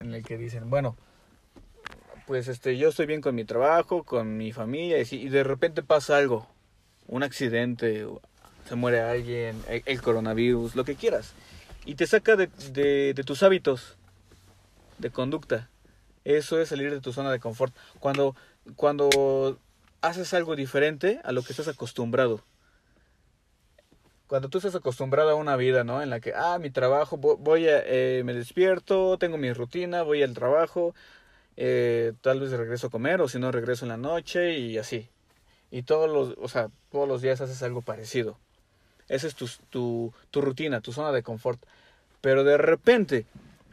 en el que dicen, bueno, pues este, yo estoy bien con mi trabajo, con mi familia, y, y de repente pasa algo, un accidente, se muere alguien, el, el coronavirus, lo que quieras, y te saca de, de, de tus hábitos de conducta. Eso es salir de tu zona de confort. Cuando, cuando haces algo diferente a lo que estás acostumbrado. Cuando tú estás acostumbrado a una vida, ¿no? En la que, ah, mi trabajo, vo- voy a, eh, me despierto, tengo mi rutina, voy al trabajo, eh, tal vez regreso a comer o si no regreso en la noche y así. Y todos los, o sea, todos los días haces algo parecido. Esa es tu, tu, tu rutina, tu zona de confort. Pero de repente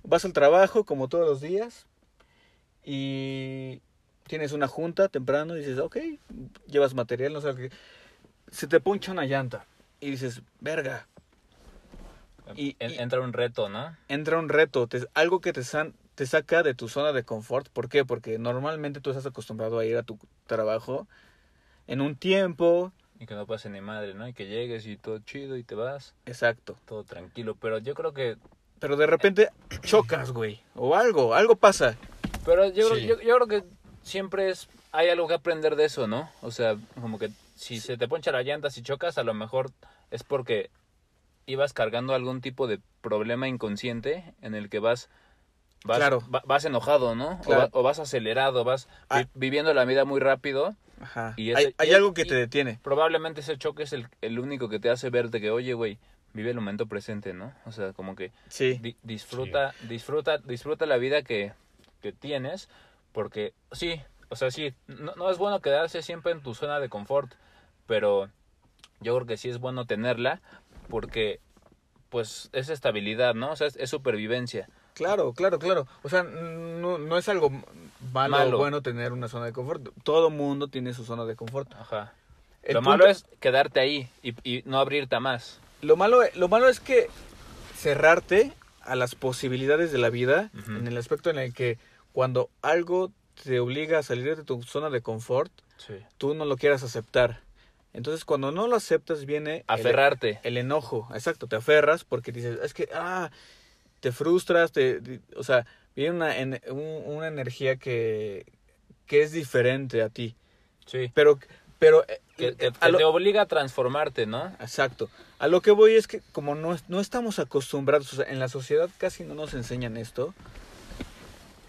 vas al trabajo como todos los días y tienes una junta temprano y dices, ok, llevas material, no sé qué. Se te poncha una llanta y dices, verga, Y- En- y- entra un reto, ¿no? entra un reto, te- algo que te, san- te saca de tu zona de confort. ¿Por qué? Porque normalmente tú estás acostumbrado a ir a tu trabajo en un tiempo. Y que no pase ni madre, ¿no? Y que llegues y todo chido y te vas, Exacto. todo tranquilo. Pero yo creo que... Pero de repente chocas, güey. O algo, algo pasa. Pero yo, Sí. creo, yo, yo creo que siempre es... Hay algo que aprender de eso, ¿no? O sea, como que si se te poncha la llanta, si chocas, a lo mejor es porque ibas cargando algún tipo de problema inconsciente en el que vas... Vas, Claro. va- vas enojado, ¿no? O va- O, vas acelerado, vas Ah. vi- viviendo la vida muy rápido Ajá. Y hay ese- hay y- algo que te detiene. probablemente ese choque es el, el único que te hace ver de que, oye, güey, vive el momento presente, ¿no? O sea, como que Sí. di- disfruta, disfruta, disfruta la vida que, que tienes, porque sí, o sea, sí, no, no es bueno quedarse siempre en tu zona de confort, pero yo creo que sí es bueno tenerla, porque pues es estabilidad, ¿no? O sea, es, es supervivencia. Claro, claro, claro. O sea, no, no es algo malo, Malo. o bueno tener una zona de confort. Todo mundo tiene su zona de confort. Ajá. El Lo punto- malo es quedarte ahí y, y no abrirte a más. Lo malo, lo malo es que cerrarte a las posibilidades de la vida en el aspecto en el que cuando algo te obliga a salir de tu zona de confort, Sí. tú no lo quieras aceptar. Entonces, cuando no lo aceptas, viene el- Aferrarte. El, enojo. Exacto, te aferras porque dices, es que, ah, te frustras, te, di- o sea, viene una, en- un- una energía que, que es diferente a ti. Sí. Pero, pero, eh, Que, que- a que lo- te obliga a transformarte, ¿no? Exacto. A lo que voy es que como no, no estamos acostumbrados, o sea, en la sociedad casi no nos enseñan esto,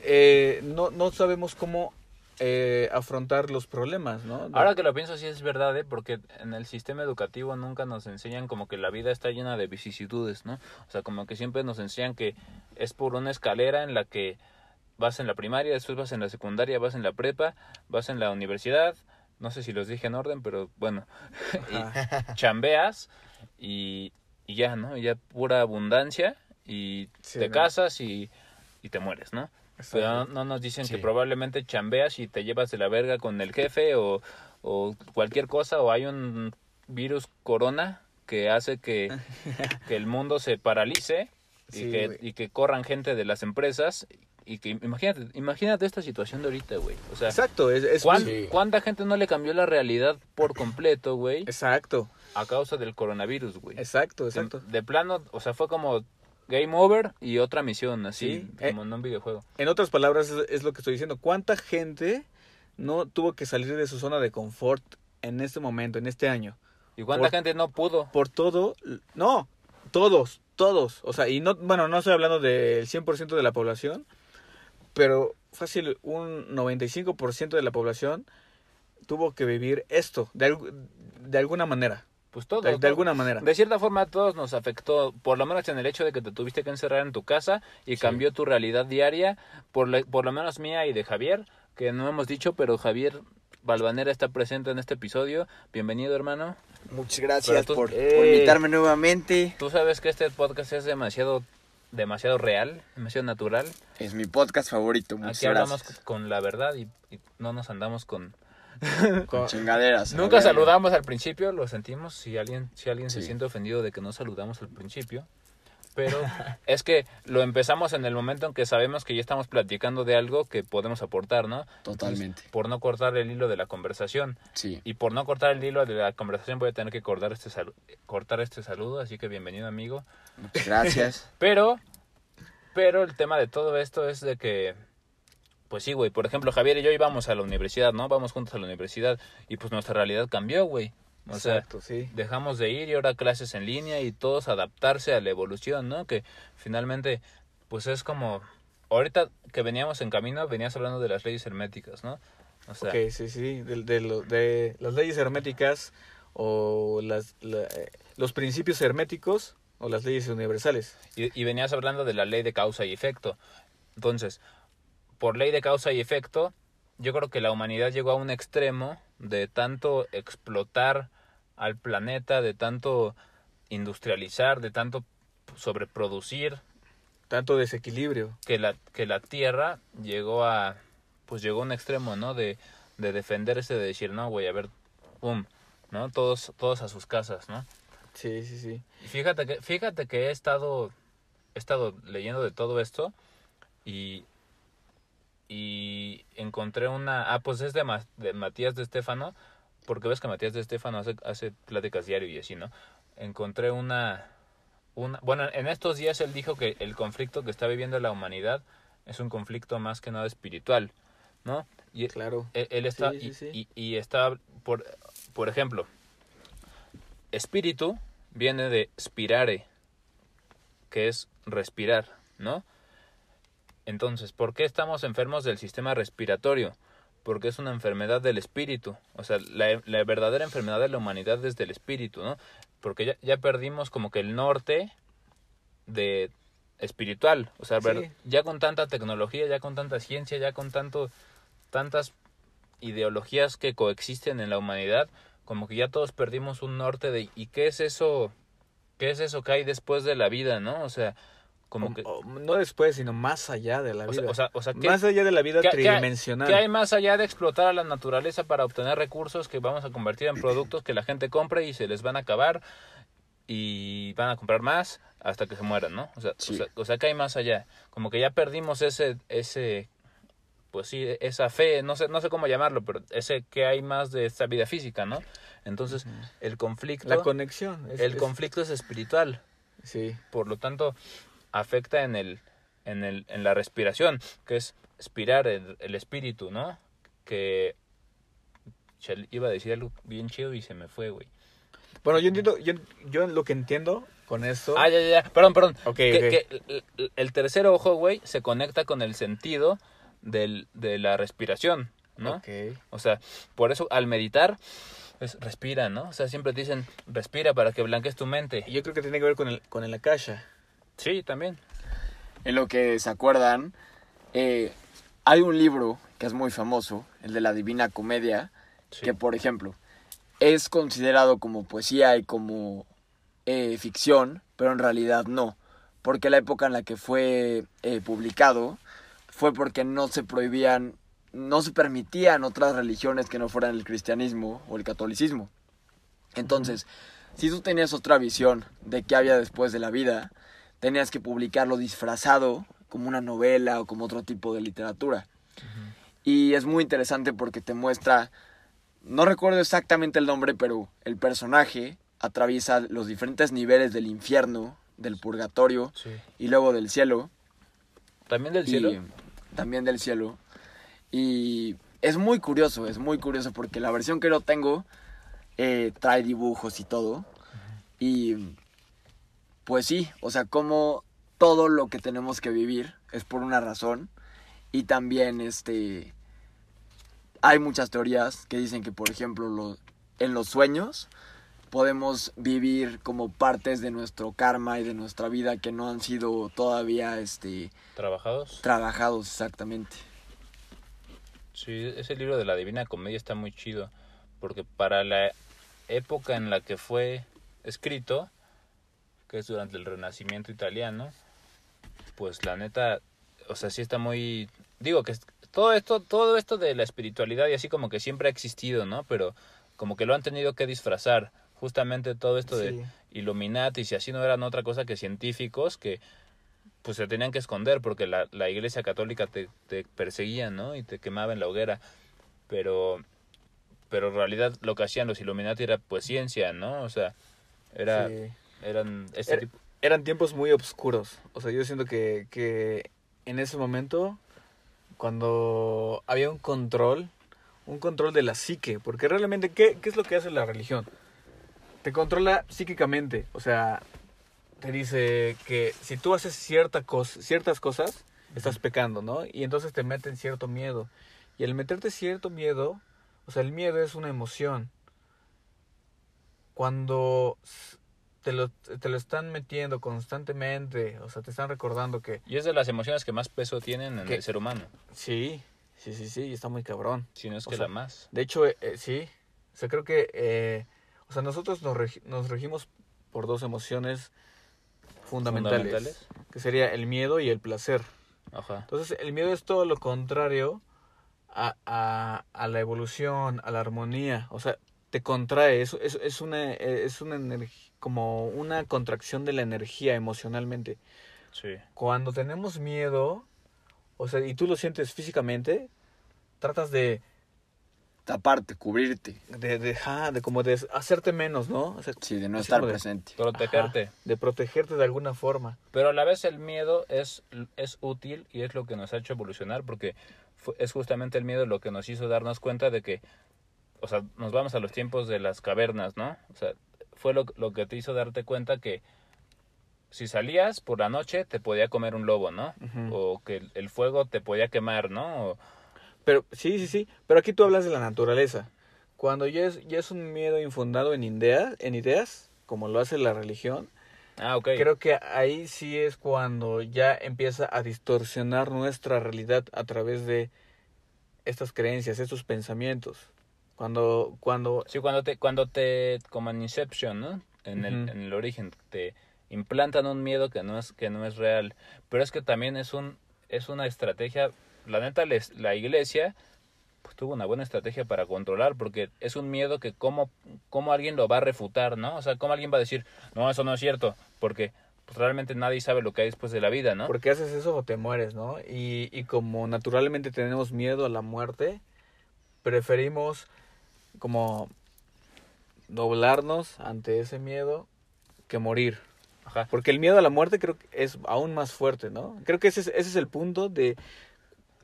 eh, no, no sabemos cómo eh, afrontar los problemas, ¿no? Ahora que lo pienso, sí es verdad, ¿eh? Porque en el sistema educativo nunca nos enseñan como que la vida está llena de vicisitudes, ¿no? O sea, como que siempre nos enseñan que es por una escalera en la que vas en la primaria, después vas en la secundaria, vas en la prepa, vas en la universidad, no sé si los dije en orden, pero bueno, y chambeas y, y ya, ¿no? Y ya pura abundancia y Sí, te ¿no? casas y, y te mueres, ¿no? Pero no, Exacto. no nos dicen que probablemente chambeas y te llevas de la verga con el jefe o, o cualquier cosa o hay un virus corona que hace que, que el mundo se paralice y, Sí, que, güey. y que corran gente de las empresas y que imagínate, imagínate esta situación de ahorita, güey. O sea, Exacto, es, es- ¿cuán- Sí. ¿cuánta gente no le cambió la realidad por completo, güey? Exacto, A causa del coronavirus, güey. exacto, De- exacto. De, plano, o sea, fue como game over y otra misión, así, Sí, eh, como en un videojuego. En otras palabras, es, es lo que estoy diciendo. ¿Cuánta gente no tuvo que salir de su zona de confort en este momento, en este año? ¿Y cuánta por- gente no pudo? Por todo, no, todos, todos. O sea, y no, bueno, no estoy hablando del 100% de la población, pero fácil, un 95% de la población tuvo que vivir esto, de, de alguna manera. Pues todo. De, alguna manera. De cierta forma a todos nos afectó, por lo menos en el hecho de que te tuviste que encerrar en tu casa y cambió tu realidad diaria, por, la- por lo menos mía y de Javier, que no hemos dicho, pero Javier Balvanera está presente en este episodio. Bienvenido, hermano. Muchas gracias tú- por, invitarme nuevamente. Tú sabes que este podcast es demasiado, demasiado real, demasiado natural. Es mi podcast favorito. Muchas Aquí hablamos con la verdad y, y no nos andamos con... Con- Chingaderas. Nunca saludamos al principio, lo sentimos. Si alguien, si alguien se siente ofendido de que no saludamos al principio. Pero es que lo empezamos en el momento en que sabemos que ya estamos platicando de algo que podemos aportar, ¿no? Totalmente. Entonces, por no cortar el hilo de la conversación. Sí. Y por no cortar el hilo de la conversación voy a tener que cortar este, salu- cortar este saludo. Así que bienvenido amigo. Gracias. Pero, Pero el tema de todo esto es de que, pues sí, güey, por ejemplo, Javier y yo íbamos a la universidad, ¿no? Vamos juntos a la universidad y pues nuestra realidad cambió, güey. O Exacto, sea, sí. dejamos de ir y ahora clases en línea y todos adaptarse a la evolución, ¿no? Que finalmente, pues es como, ahorita que veníamos en camino, venías hablando de las leyes herméticas, ¿no? O sea, ok, sí, sí. De, de, lo- de las leyes herméticas o las, la- eh, los principios herméticos o las leyes universales. Y, y venías hablando de la ley de causa y efecto. Entonces, por ley de causa y efecto, yo creo que la humanidad llegó a un extremo de tanto explotar al planeta, de tanto industrializar, de tanto sobreproducir, Tanto desequilibrio. que la, que la Tierra llegó a, pues llegó a un extremo, ¿no? De, de defenderse, de decir, no, güey, a ver, pum, ¿no? Todos, todos a sus casas, ¿no? Sí, sí, sí. Y fíjate que, fíjate que he estado, he estado leyendo de todo esto y, y encontré una, ah, pues es de, Ma- de Matías de Estéfano, porque ves que Matías de Estéfano hace, hace pláticas diario y así, ¿no? Encontré una, una, bueno, en estos días él dijo que el conflicto que está viviendo la humanidad es un conflicto más que nada espiritual, ¿no? Y, Claro. él, él está Sí, sí, y- sí. Y, y está por por ejemplo espíritu viene de spirare que es respirar no entonces por qué estamos enfermos del sistema respiratorio porque es una enfermedad del espíritu o sea la, la verdadera enfermedad de la humanidad es del espíritu no porque ya, ya perdimos como que el norte de espiritual o sea Sí. ya con tanta tecnología ya con tanta ciencia ya con tanto tantas ideologías que coexisten en la humanidad, como que ya todos perdimos un norte de ¿y qué es eso? ¿Qué es eso que hay después de la vida, no? O sea, como O- que o no después, sino más allá de la vida. sea, o sea, o sea, ¿qué, más allá de la vida qué- qué hay- tridimensional. qué hay más allá de explotar a la naturaleza para obtener recursos que vamos a convertir en productos que la gente compre y se les van a acabar y van a comprar más hasta que se mueran, ¿no? O sea, Sí. o sea, o sea, que hay más allá. Como que ya perdimos ese ese pues sí, esa fe, no sé no sé cómo llamarlo, pero ese que hay más de esta vida física, ¿no? Entonces, el conflicto La conexión. es- el es- conflicto es espiritual Sí. por lo tanto afecta en el en el en la respiración que es expirar el, el espíritu no que iba a decir algo bien chido y se me fue güey Bueno, yo entiendo, yo, yo lo que entiendo con esto. ah ya ya ya perdón perdón Ok, que, ok. que el- tercer ojo güey se conecta con el sentido del, de la respiración no Ok. o sea por eso al meditar es respira no o sea siempre te dicen respira para que blanquees tu mente Y yo creo que tiene que ver con el, con el akasha. Sí también En lo que se acuerdan, eh, hay un libro que es muy famoso, el de la Divina Comedia, Sí. que por ejemplo es considerado como poesía y como eh, ficción, pero en realidad no, porque la época en la que fue eh, publicado fue porque no se prohibían, no se permitían otras religiones que no fueran el cristianismo o el catolicismo. Entonces, si tú tenías otra visión de qué había después de la vida, tenías que publicarlo disfrazado como una novela o como otro tipo de literatura. Y es muy interesante porque te muestra, no recuerdo exactamente el nombre, pero el personaje atraviesa los diferentes niveles del infierno, del purgatorio sí y luego del cielo. también del y cielo también del cielo. Y es muy curioso, es muy curioso porque la versión que yo tengo eh, trae dibujos y todo. Y pues sí, o sea, como todo lo que tenemos que vivir es por una razón. Y también este hay muchas teorías que dicen que, por ejemplo, lo- en los sueños podemos vivir como partes de nuestro karma y de nuestra vida que no han sido todavía este trabajados trabajados exactamente. Sí, ese libro de la Divina Comedia está muy chido, porque para la época en la que fue escrito, que es durante el Renacimiento italiano, pues la neta, o sea, sí está muy, digo que todo esto, todo esto de la espiritualidad y así como que siempre ha existido, ¿no? Pero como que lo han tenido que disfrazar, justamente todo esto de. Illuminati, si así no eran otra cosa que científicos que pues se tenían que esconder porque la, la iglesia católica te, te perseguía, ¿no? Y te quemaba en la hoguera. Pero, pero en realidad lo que hacían los Illuminati era pues ciencia, ¿no? O sea, era, Sí. Eran este Era- tipo... eran tiempos muy oscuros. O sea, yo siento que, que en ese momento, cuando había un control, un control de la psique, porque realmente, ¿qué, qué es lo que hace la religión? Te controla psíquicamente, o sea, te dice que si tú haces cierta cosa, ciertas cosas, estás pecando, ¿no? Y entonces te meten cierto miedo. Y al meterte cierto miedo, o sea, el miedo es una emoción. Cuando te lo, te lo están metiendo constantemente, o sea, te están recordando que Y es de las emociones que más peso tienen en el ser humano, sí, sí, sí, sí, está muy cabrón. si no es O que sea, la más. De hecho, eh, eh, sí, o sea, creo que, eh, o sea, nosotros nos, nos regimos por dos emociones fundamentales, Fundamentales. que sería el miedo y el placer. Ajá. Entonces, el miedo es todo lo contrario a, a, a la evolución, a la armonía. O sea, te contrae. Es, es, es una, eh, es una energía, como una contracción de la energía emocionalmente. Sí. Cuando tenemos miedo, o sea, y tú lo sientes físicamente, tratas de, Taparte, cubrirte. de, de, ah, de como de hacerte menos, ¿no? O sea, Sí, de no estar de- presente. Protegerte. ajá, de protegerte de alguna forma. Pero a la vez el miedo es, es útil y es lo que nos ha hecho evolucionar porque es justamente el miedo lo que nos hizo darnos cuenta de que, o sea, nos vamos a los tiempos de las cavernas, ¿no? O sea, fue lo, lo que te hizo darte cuenta que si salías por la noche te podía comer un lobo, ¿no? O que el, el fuego te podía quemar, ¿no? O- Pero sí, sí, sí. Pero aquí tú hablas de la naturaleza. Cuando ya es, ya es un miedo infundado en, idea, en ideas, como lo hace la religión, ah, creo que ahí sí es cuando ya empieza a distorsionar nuestra realidad a través de estas creencias, estos pensamientos. Cuando, cuando, Sí, cuando te, cuando te, como en Inception, ¿no? En, el, en el origen, te implantan un miedo que no es, que no es real. Pero es que también es un, es una estrategia, la neta, les, la iglesia pues, tuvo una buena estrategia para controlar, porque es un miedo que cómo, cómo alguien lo va a refutar, ¿no? O sea, cómo alguien va a decir, no, eso no es cierto, porque pues, realmente nadie sabe lo que hay después de la vida, ¿no? porque haces eso o te mueres, ¿no? Y, y como naturalmente tenemos miedo a la muerte, preferimos como doblarnos ante ese miedo que morir. Ajá. Porque el miedo a la muerte creo que es aún más fuerte, ¿no? Creo que ese es, ese es el punto de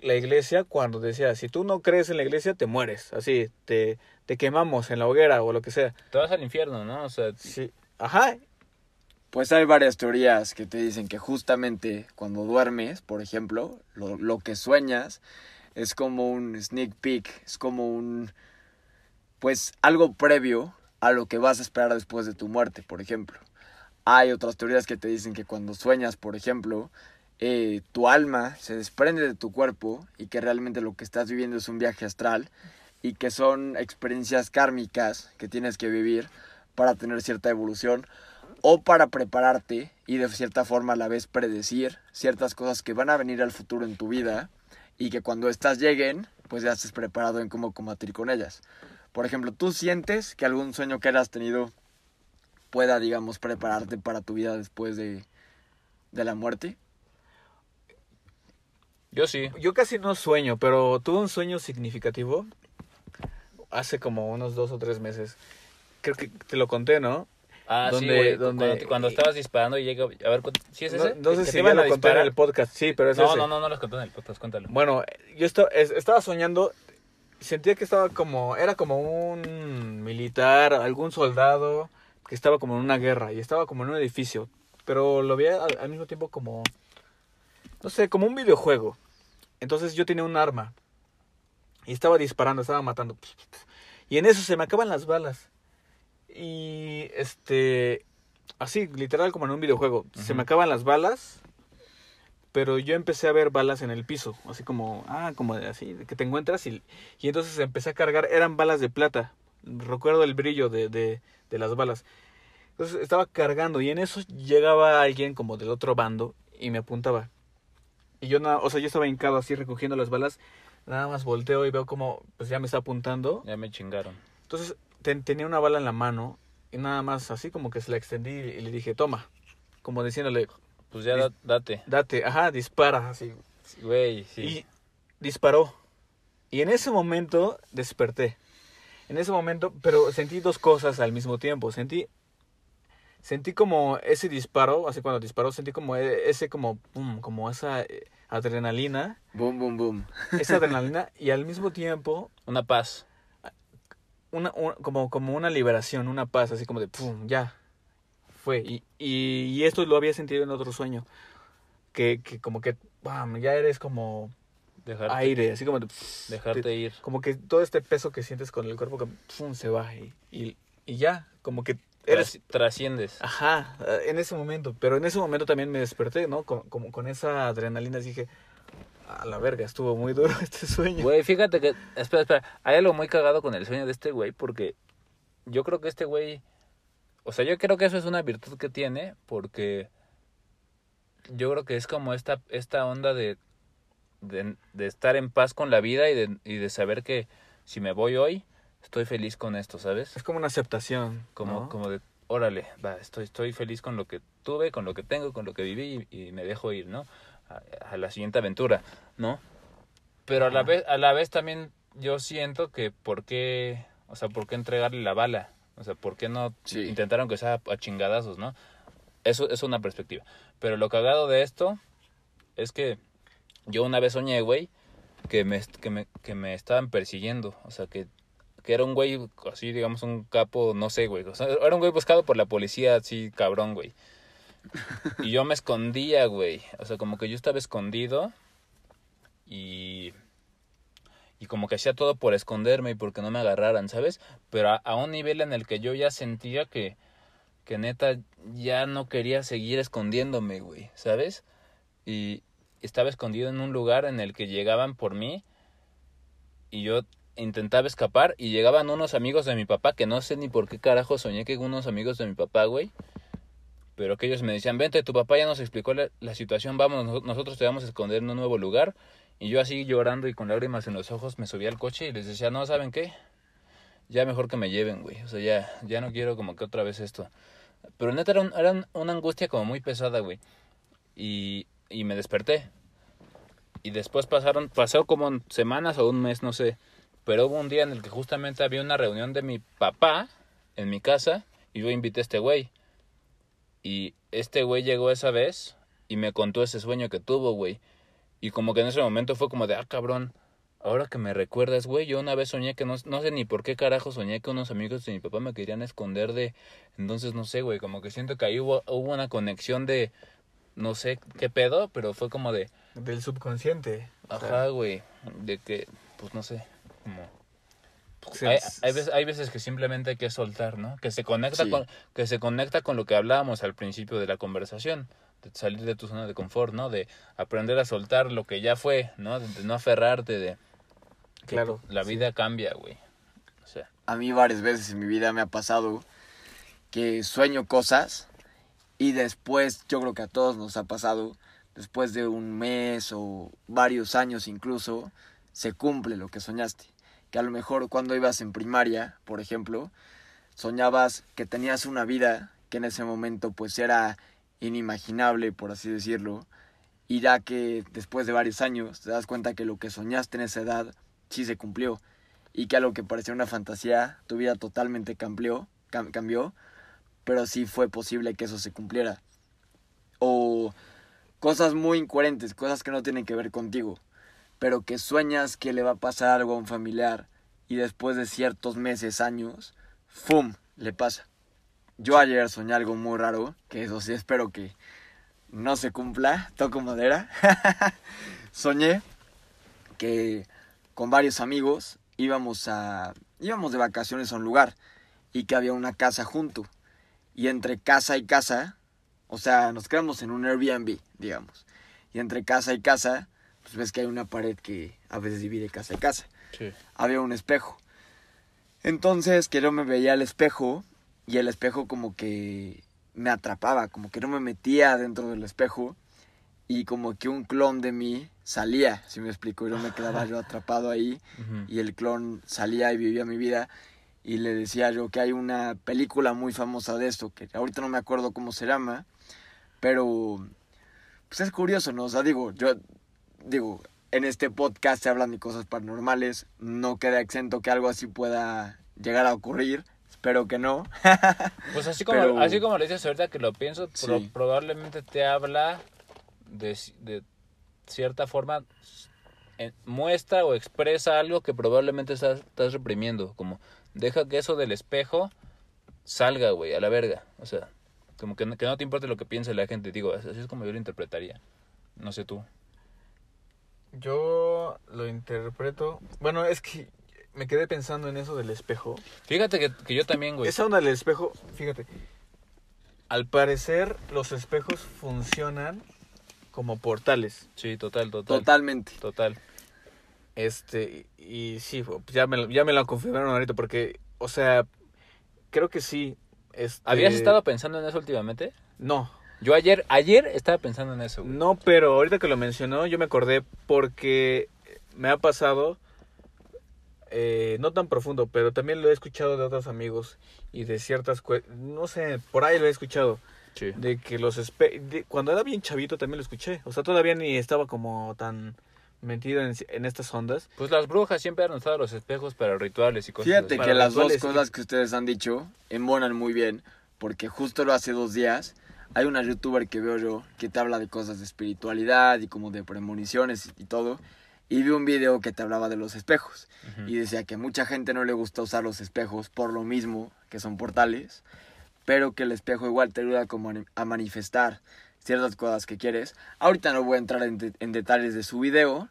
la iglesia cuando decía, si tú no crees en la iglesia, te mueres. Así, te, te quemamos en la hoguera o lo que sea. Te vas al infierno, ¿no? O sea, Sí. Ajá. Pues hay varias teorías que te dicen que justamente cuando duermes, por ejemplo, lo, lo que sueñas es como un sneak peek, es como un, pues algo previo a lo que vas a esperar después de tu muerte, por ejemplo. Hay otras teorías que te dicen que cuando sueñas, por ejemplo, eh, tu alma se desprende de tu cuerpo y que realmente lo que estás viviendo es un viaje astral y que son experiencias kármicas que tienes que vivir para tener cierta evolución o para prepararte y de cierta forma a la vez predecir ciertas cosas que van a venir al futuro en tu vida y que cuando estas lleguen, pues ya estés preparado en cómo combatir con ellas. Por ejemplo, ¿tú sientes que algún sueño que hayas tenido pueda, digamos, prepararte para tu vida después de, de la muerte? yo sí. Yo casi no sueño, pero tuve un sueño significativo hace como unos dos o tres meses. Creo que te lo conté, ¿no? Ah, sí, Donde- güey. donde- Cuando, cuando estabas disparando y llega... A ver, ¿sí es No, ese? no sé ¿Que si iban a lo conté en el podcast, sí, pero es No, ese. no, no, no los contó en el podcast, cuéntalo. Bueno, yo estaba, es- estaba soñando, sentía que estaba como, era como un militar, algún soldado que estaba como en una guerra y estaba como en un edificio, pero lo veía al, al mismo tiempo como, no sé, como un videojuego. Entonces yo tenía un arma y estaba disparando, estaba matando. Y en eso se me acaban las balas. Y este, así, literal como en un videojuego, se me acaban las balas pero yo empecé a ver balas en el piso, así como, ah, como de así, que te encuentras y, y entonces empecé a cargar, eran balas de plata, recuerdo el brillo de, de, de las balas. Entonces estaba cargando y en eso llegaba alguien como del otro bando y me apuntaba. Y yo nada, o sea, yo estaba hincado así recogiendo las balas, nada más volteo y veo como, pues ya me está apuntando. Ya me chingaron. Entonces ten- tenía una bala en la mano y nada más así como que se la extendí y le dije, toma, como diciéndole, Pues ya da- date. date, ajá, dispara, así, Güey, sí. Y disparó. Y en ese momento desperté. En ese momento, pero sentí dos cosas al mismo tiempo. Sentí, sentí como ese disparo, así cuando disparó, sentí como e- ese como, pum, como esa eh, adrenalina, Boom, boom, boom. esa adrenalina y al mismo tiempo Una paz. una, un- como, como una liberación, una paz, así como de, pum, ya, fue. Y, y, y esto lo había sentido en otro sueño, que, que como que, bam, ya eres como Dejarte, aire, así como de, dejarte te- ir. como que todo este peso que sientes con el cuerpo, que, pum, se va y, y, y ya, como que eres... Tras- Trasciendes. Ajá, en ese momento, pero en ese momento también me desperté, ¿no? Con, como con esa adrenalina dije, a la verga, estuvo muy duro este sueño. Güey, fíjate que. Espera, espera. Hay algo muy cagado con el sueño de este güey, porque yo creo que este güey. O sea, yo creo que eso es una virtud que tiene, porque yo creo que es como esta, esta onda de, de, de estar en paz con la vida y de, y de saber que si me voy hoy, estoy feliz con esto, ¿sabes? Es como una aceptación, Como, ¿no? como de, órale, va, estoy, estoy feliz con lo que tuve, con lo que tengo, con lo que viví y, y me dejo ir, ¿no? A, a la siguiente aventura, ¿no? Pero a la vez, a la vez también yo siento que por qué, o sea, por qué entregarle la bala, o sea, por qué no Sí. intentaron que sea a chingadazos, ¿no? Eso es una perspectiva. Pero lo cagado de esto es que yo una vez soñé, güey, que me, que me, que me estaban persiguiendo, o sea, que que era un güey así, digamos, un capo, no sé, güey. O sea, era un güey buscado por la policía, así, cabrón, güey. Y yo me escondía, güey. O sea, como que yo estaba escondido y... Y como que hacía todo por esconderme y porque no me agarraran, ¿sabes? Pero a, un nivel en el que yo ya sentía que, que neta ya no quería seguir escondiéndome, güey, ¿sabes? Y estaba escondido en un lugar en el que llegaban por mí y yo intentaba escapar y llegaban unos amigos de mi papá que no sé ni por qué carajo soñé que unos amigos de mi papá, güey. Pero que ellos me decían, vente, tu papá ya nos explicó la, la situación, vamos, nos- nosotros te vamos a esconder en un nuevo lugar. Y yo así llorando y con lágrimas en los ojos me subí al coche y les decía, no, ¿saben qué? Ya mejor que me lleven, güey. O sea, ya, ya no quiero como que otra vez esto. Pero neta era, era un- una angustia como muy pesada, güey. Y, y me desperté. Y después pasaron, pasó como semanas o un mes, no sé. Pero hubo un día en el que justamente había una reunión de mi papá en mi casa y yo invité a este güey. Y este güey llegó esa vez y me contó ese sueño que tuvo, güey. Y como que en ese momento fue como de, ah, cabrón, ahora que me recuerdas, güey, yo una vez soñé que no, no sé ni por qué carajo soñé que unos amigos de mi papá me querían esconder de... Entonces, no sé, güey, como que siento que ahí hubo, hubo una conexión de... No sé qué pedo, pero fue como de... Del subconsciente. Ajá, güey. De que, pues no sé, como... se- Hay, hay, veces, hay veces que simplemente hay que soltar, ¿no? Que se conecta Sí. con que se conecta con lo que hablábamos al principio de la conversación, salir de tu zona de confort, ¿no? De aprender a soltar lo que ya fue, ¿no? De, de no aferrarte de que Claro, La sí. vida cambia, güey. O sea, A mí varias veces en mi vida me ha pasado que sueño cosas y después, yo creo que a todos nos ha pasado, después de un mes o varios años incluso, se cumple lo que soñaste. Que a lo mejor cuando ibas en primaria, por ejemplo, soñabas que tenías una vida que en ese momento pues era inimaginable, por así decirlo, y ya que después de varios años te das cuenta que lo que soñaste en esa edad sí se cumplió y que a lo que parecía una fantasía tu vida totalmente cambió, cam- cambió, pero sí fue posible que eso se cumpliera. O cosas muy incoherentes, cosas que no tienen que ver contigo, pero que sueñas que le va a pasar algo a un familiar y después de ciertos meses, años, ¡fum! le pasa. Yo ayer soñé algo muy raro, que eso sí espero que no se cumpla, toco madera. soñé que con varios amigos íbamos a íbamos de vacaciones a un lugar y que había una casa junto y entre casa y casa o sea nos quedamos en un Airbnb digamos y entre casa y casa pues ves que hay una pared que a veces divide casa y casa sí. había un espejo entonces que yo me veía al espejo y el espejo como que me atrapaba como que no me metía dentro del espejo y como que un clon de mí salía, si me explico, yo me quedaba yo atrapado ahí y el clon salía y vivía mi vida y le decía yo que hay una película muy famosa de esto, que ahorita no me acuerdo cómo se llama, pero pues es curioso, ¿no? O sea, digo, yo digo, en este podcast se hablan de cosas paranormales, no queda exento que algo así pueda llegar a ocurrir, Espero que no. Pues así como, Pero- así como le dices ahorita que lo pienso, pro- probablemente te habla de, ci- de cierta forma, muestra o expresa algo que probablemente estás, estás reprimiendo. Como, deja que eso del espejo salga, güey, a la verga. O sea, como que no, que no te importe lo que piense la gente. Digo, así es como yo lo interpretaría. No sé tú. Yo lo interpreto. Bueno, es que me quedé pensando en eso del espejo. Fíjate que, que yo también, güey. Esa onda del espejo, fíjate. Al parecer, los espejos funcionan como portales. Sí, total, total. Totalmente. Total. Este, y, y sí, pues ya me, lo- ya me lo confirmaron ahorita porque, o sea, creo que sí. Este, ¿Habías estado pensando en eso últimamente? No, Yo ayer, ayer estaba pensando en eso, güey. no, pero ahorita que lo mencionó, yo me acordé porque me ha pasado, eh, no tan profundo, pero también lo he escuchado de otros amigos y de ciertas, no sé, por ahí lo he escuchado. Sí. De que los espe de- cuando era bien chavito también lo escuché. O sea, todavía ni estaba como tan metido en, en estas ondas. Pues las brujas siempre han usado los espejos para rituales y cosas Fíjate que las dos cosas que ustedes han dicho embonan muy bien, porque justo lo hace dos días hay una youtuber que veo yo que te habla de cosas de espiritualidad y como de premoniciones y todo, y vi un video que te hablaba de los espejos, Ujú. y decía que mucha gente no le gusta usar los espejos por lo mismo que son portales, pero que el espejo igual te ayuda como a- manifestar ciertas cosas que quieres. Ahorita no voy a entrar en, de- en detalles de su video,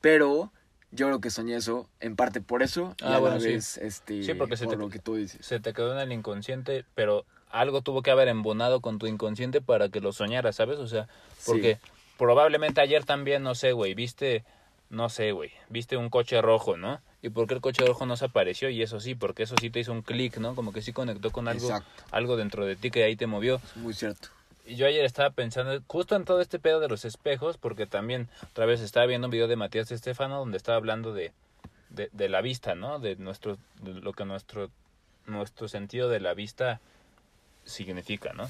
pero yo creo que soñé eso en parte por eso y Ah, a bueno, la sí. vez este, Sí, porque se por te- lo que tú dices. Se te quedó en el inconsciente, pero algo tuvo que haber embonado con tu inconsciente para que lo soñaras, ¿sabes? O sea, porque probablemente ayer también, no sé, güey, viste, no sé, güey, viste un coche rojo, ¿no? ¿Y por qué el coche rojo no se apareció? Y eso sí, porque eso sí te hizo un clic, ¿no? Como que sí conectó con algo, Exacto. algo dentro de ti que ahí te movió. Es muy cierto. Y yo ayer estaba pensando justo en todo este pedo de los espejos, porque también otra vez estaba viendo un video de Matías Estefano donde estaba hablando de, de, de la vista, ¿no? De nuestro, de lo que nuestro, nuestro sentido de la vista significa, ¿no?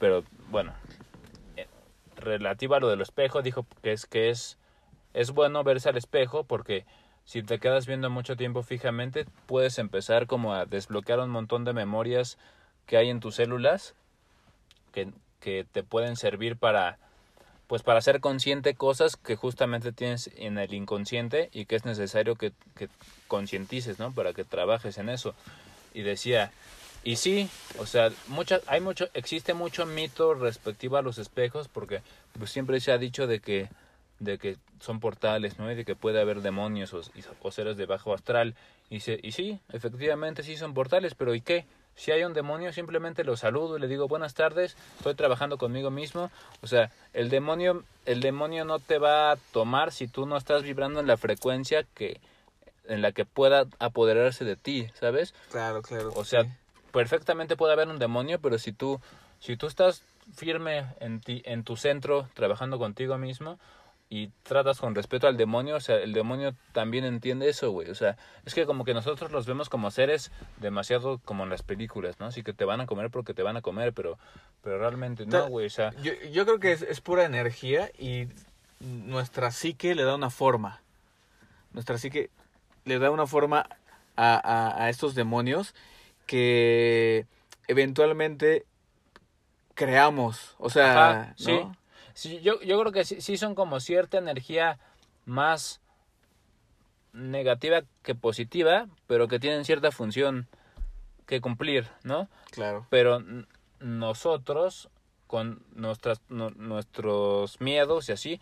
Pero bueno, eh, relativo a lo del espejo, dijo que es que es, es bueno verse al espejo porque si te quedas viendo mucho tiempo fijamente, puedes empezar como a desbloquear un montón de memorias que hay en tus células que, que te pueden servir para pues para ser consciente cosas que justamente tienes en el inconsciente y que es necesario que, que concientices, ¿no? Para que trabajes en eso. Y decía, y sí, o sea, mucha, hay mucho, existe mucho mito respectivo a los espejos porque pues siempre se ha dicho de que de que son portales, ¿no? Y de que puede haber demonios o, o seres de bajo astral. Y, se, y sí, efectivamente sí son portales, pero ¿y qué? Si hay un demonio, simplemente lo saludo y le digo buenas tardes, estoy trabajando conmigo mismo. O sea, el demonio, el demonio no te va a tomar si tú no estás vibrando en la frecuencia que en la que pueda apoderarse de ti, ¿sabes? Claro, claro. O sea, sí. perfectamente puede haber un demonio, pero si tú, si tú estás firme en ti, en tu centro, trabajando contigo mismo y tratas con respeto al demonio, o sea, el demonio también entiende eso, güey. O sea, es que como que nosotros los vemos como seres demasiado como en las películas, ¿no? Así que te van a comer porque te van a comer, pero, pero realmente no, güey. O sea, Yo, yo creo que es, es pura energía y nuestra psique le da una forma. Nuestra psique le da una forma a, a, a estos demonios que eventualmente creamos. O sea, Ajá, ¿no? sí. Sí, yo, yo creo que sí, sí son como cierta energía más negativa que positiva, pero que tienen cierta función que cumplir, ¿no? Claro. Pero nosotros, con nuestras, nu- nuestros miedos y así,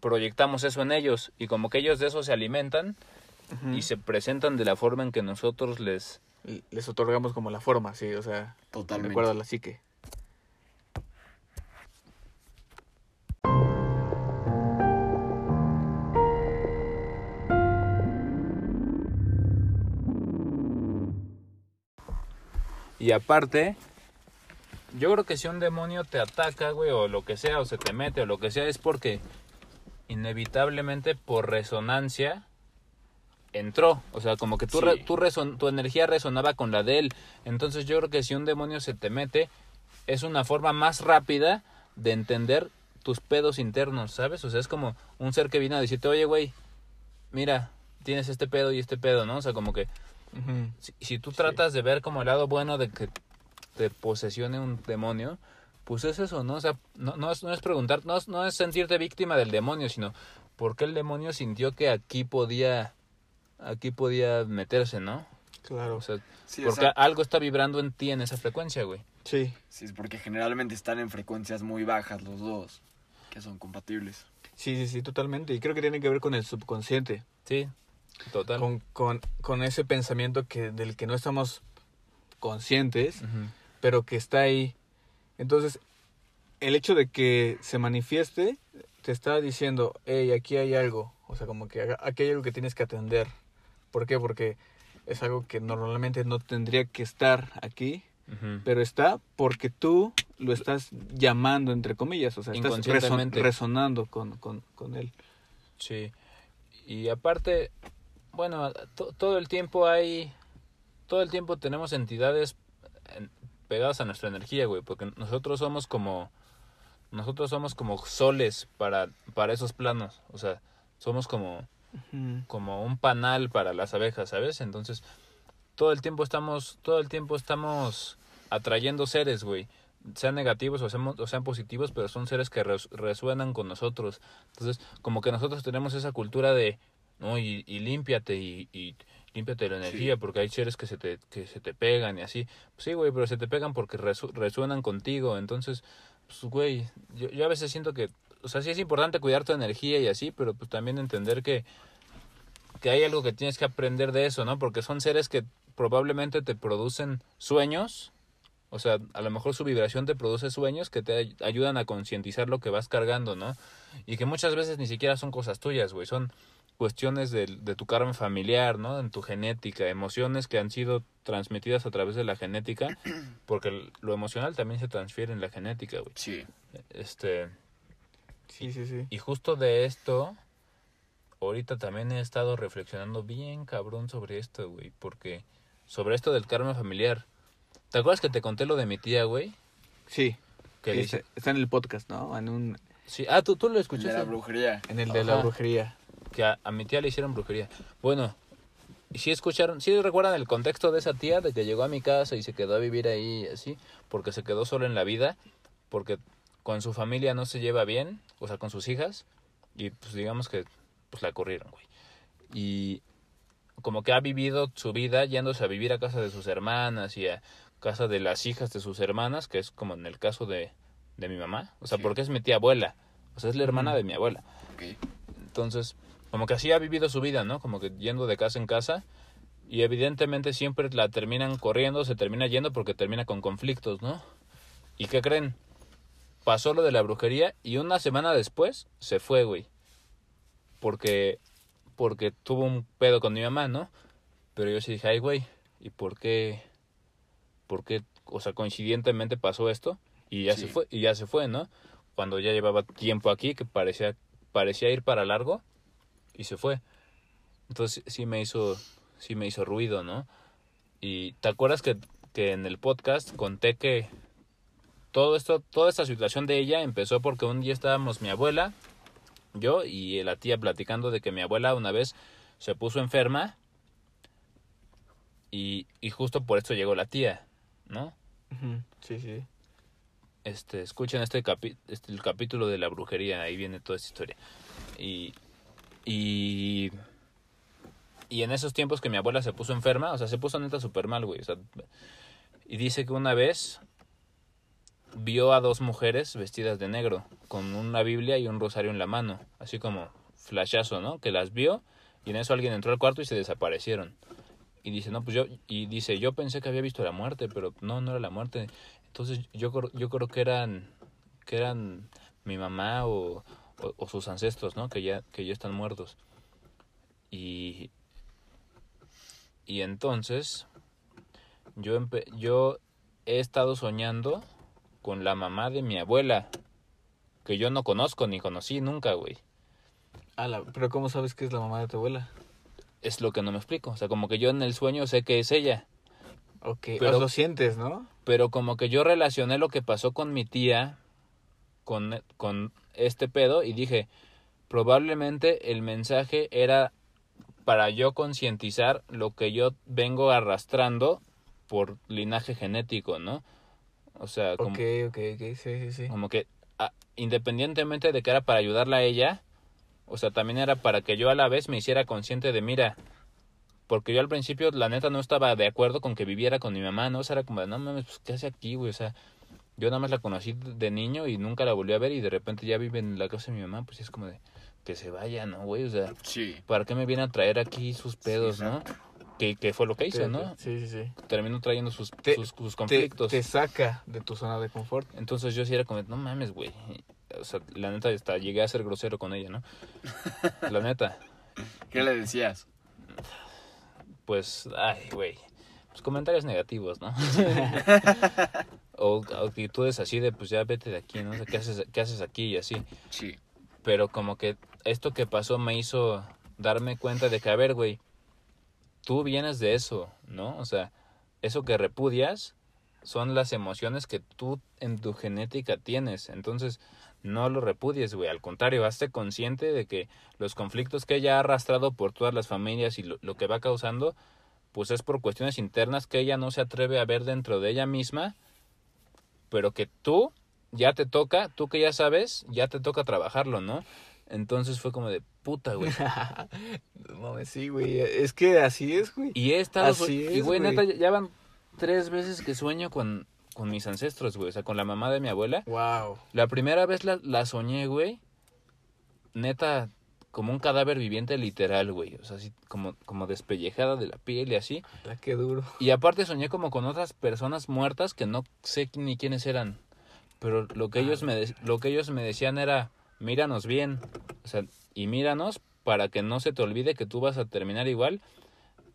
proyectamos eso en ellos y como que ellos de eso se alimentan y se presentan de la forma en que nosotros les... Les otorgamos como la forma, sí, o sea, de Totalmente. acuerdo a la psique. Y aparte, yo creo que si un demonio te ataca, güey, o lo que sea, o se te mete, o lo que sea, es porque inevitablemente por resonancia entró. O sea, como que tu, Sí. re- reson- tu energía resonaba con la de él. Entonces yo creo que si un demonio se te mete, es una forma más rápida de entender tus pedos internos, ¿sabes? O sea, es como un ser que viene a decirte, oye, güey, mira, tienes este pedo y este pedo, ¿no? O sea, como que Si, si tú tratas de ver como el lado bueno de que te posesione un demonio, pues es eso, ¿no? O sea, no, no, es, no es preguntar, no es, no es sentirte víctima del demonio, sino por qué el demonio sintió que aquí podía, aquí podía meterse, ¿no? Claro. O sea, Sí, porque exacto. algo está vibrando en ti en esa frecuencia, güey. Sí. Sí, es porque generalmente están en frecuencias muy bajas los dos, que son compatibles. Sí, sí, sí, totalmente. Y creo que tiene que ver con el subconsciente. Sí, total. Con, con, con ese pensamiento que, del que no estamos conscientes, pero que está ahí. Entonces, el hecho de que se manifieste te está diciendo, hey, aquí hay algo. O sea, como que aquí hay algo que tienes que atender. ¿Por qué? Porque es algo que normalmente no tendría que estar aquí, pero está porque tú lo estás llamando, entre comillas. O sea, estás reson- resonando con, con, con él. Sí. Y aparte, bueno, to- todo el tiempo hay, todo el tiempo tenemos entidades en- pegadas a nuestra energía, güey, porque nosotros somos como, nosotros somos como soles para, para esos planos, o sea, somos como, como un panal para las abejas, ¿sabes? Entonces, todo el tiempo estamos, todo el tiempo estamos atrayendo seres, güey. Sean negativos o sean, o sean positivos, pero son seres que res- resuenan con nosotros. Entonces, como que nosotros tenemos esa cultura de, no, y, y límpiate, y, y límpiate la energía, porque hay seres que se te, que se te pegan y así. Pues sí, güey, pero se te pegan porque resu- resuenan contigo. Entonces, pues, güey, yo, yo a veces siento que, o sea, sí es importante cuidar tu energía y así, pero pues también entender que, que hay algo que tienes que aprender de eso, ¿no? Porque son seres que probablemente te producen sueños, o sea, a lo mejor su vibración te produce sueños que te ay- ayudan a concientizar lo que vas cargando, ¿no? Y que muchas veces ni siquiera son cosas tuyas, güey, son cuestiones de, de tu karma familiar, ¿no? En tu genética, emociones que han sido transmitidas a través de la genética, porque lo emocional también se transfiere en la genética, güey. Sí. Este, Sí, sí, sí. y justo de esto, ahorita también he estado reflexionando bien cabrón sobre esto, güey, porque sobre esto del karma familiar. ¿Te acuerdas que te conté lo de mi tía, güey? Sí. Que está, en el podcast, ¿no? En, un, Sí, ah, tú, tú lo De escuchaste. la brujería. en el de la brujería. Que a, a mi tía le hicieron brujería. Bueno, y sí escucharon, sí recuerdan el contexto de esa tía, de que llegó a mi casa y se quedó a vivir ahí así, porque se quedó solo en la vida, porque con su familia no se lleva bien, o sea, con sus hijas, y pues digamos que pues la corrieron, güey. Y como que ha vivido su vida yéndose a vivir a casa de sus hermanas y a casa de las hijas de sus hermanas, que es como en el caso de, de mi mamá, o sea, Sí. porque es mi tía abuela, o sea, es la hermana de mi abuela. Ok. Entonces, como que así ha vivido su vida, ¿no? Como que yendo de casa en casa. Y evidentemente siempre la terminan corriendo, se termina yendo porque termina con conflictos, ¿no? ¿Y qué creen? Pasó lo de la brujería y una semana después se fue, güey. Porque, porque tuvo un pedo con mi mamá, ¿no? Pero yo sí dije, ay, güey, ¿y por qué? ¿Por qué? O sea, coincidentemente pasó esto y ya Sí. se fue, y ya se fue, ¿no? Cuando ya llevaba tiempo aquí, que parecía, parecía ir para largo, y se fue. Entonces sí me hizo, sí me hizo ruido, ¿no? Y te acuerdas que, que en el podcast conté que todo esto, toda esta situación de ella empezó porque un día estábamos mi abuela, yo y la tía platicando de que mi abuela una vez se puso enferma y, y justo por esto llegó la tía, ¿no? Sí, sí. este, escuchen este, capi este el capítulo de la brujería, ahí viene toda esta historia. Y, y, y en esos tiempos que mi abuela se puso enferma, o sea, se puso neta súper mal, güey. o sea, y dice que una vez vio a dos mujeres vestidas de negro, con una Biblia y un rosario en la mano, así como flashazo, ¿no? Que las vio y en eso alguien entró al cuarto y se desaparecieron. Y dice, no, pues yo, y dice, yo pensé que había visto la muerte, pero no, no era la muerte. Entonces yo, yo creo que eran, que eran mi mamá o, o, o sus ancestros, ¿no? Que ya, que ya están muertos. Y, y entonces yo, empe- yo he estado soñando con la mamá de mi abuela, que yo no conozco ni conocí nunca, güey. Ala, pero ¿cómo sabes que es la mamá de tu abuela? Es lo que no me explico. O sea, como que yo en el sueño sé que es ella. Ok, Pero- lo sientes, ¿no? Pero como que yo relacioné lo que pasó con mi tía con, con este pedo y dije, probablemente el mensaje era para yo concientizar lo que yo vengo arrastrando por linaje genético, ¿no? O sea, como, Ok, ok, ok, sí, sí, sí. como que ah, independientemente de que era para ayudarla a ella, o sea, también era para que yo a la vez me hiciera consciente de, mira, porque yo al principio la neta no estaba de acuerdo con que viviera con mi mamá, ¿no? O sea, era como, no mames, pues, ¿qué hace aquí, güey? O sea, yo nada más la conocí de niño y nunca la volví a ver y de repente ya vive en la casa de mi mamá, pues es como de, que se vaya, ¿no, güey? O sea, Sí. ¿para qué me viene a traer aquí sus pedos, no? Que, que fue lo que hizo, ¿no? Sí, sí, sí. Terminó trayendo sus, Te- sus, sus conflictos. te saca de tu zona de confort. Entonces yo sí era como, no mames, güey. O sea, la neta, hasta llegué a ser grosero con ella, ¿no? La neta, ¿Qué le decías? pues, ay, güey. Pues comentarios negativos, ¿no? o, actitudes así de, pues ya vete de aquí, ¿no? O sea, ¿qué haces, ¿qué haces aquí? Y así. Sí. Pero como que esto que pasó me hizo darme cuenta de que, a ver, güey, tú vienes de eso, ¿no? O sea, eso que repudias son las emociones que tú en tu genética tienes. Entonces, no lo repudies, güey. Al contrario, hazte consciente de que los conflictos que ella ha arrastrado por todas las familias y lo, lo que va causando, pues es por cuestiones internas que ella no se atreve a ver dentro de ella misma, pero que tú ya te toca, tú que ya sabes, ya te toca trabajarlo, ¿no? Entonces fue como de puta, güey. No mames, sí, güey. Es que así es, güey. Y he estado, Así y es, güey, güey. neta, ya- ya van tres veces que sueño con, con mis ancestros, güey, o sea, con la mamá de mi abuela. Wow. La primera vez la, la soñé, güey, neta, como un cadáver viviente literal, güey, o sea, así como, como despellejada de la piel y así. Qué duro. Y aparte soñé como con otras personas muertas que no sé ni quiénes eran. Pero lo que ellos me de- lo que ellos me decían era, míranos bien, o sea, y míranos para que no se te olvide que tú vas a terminar igual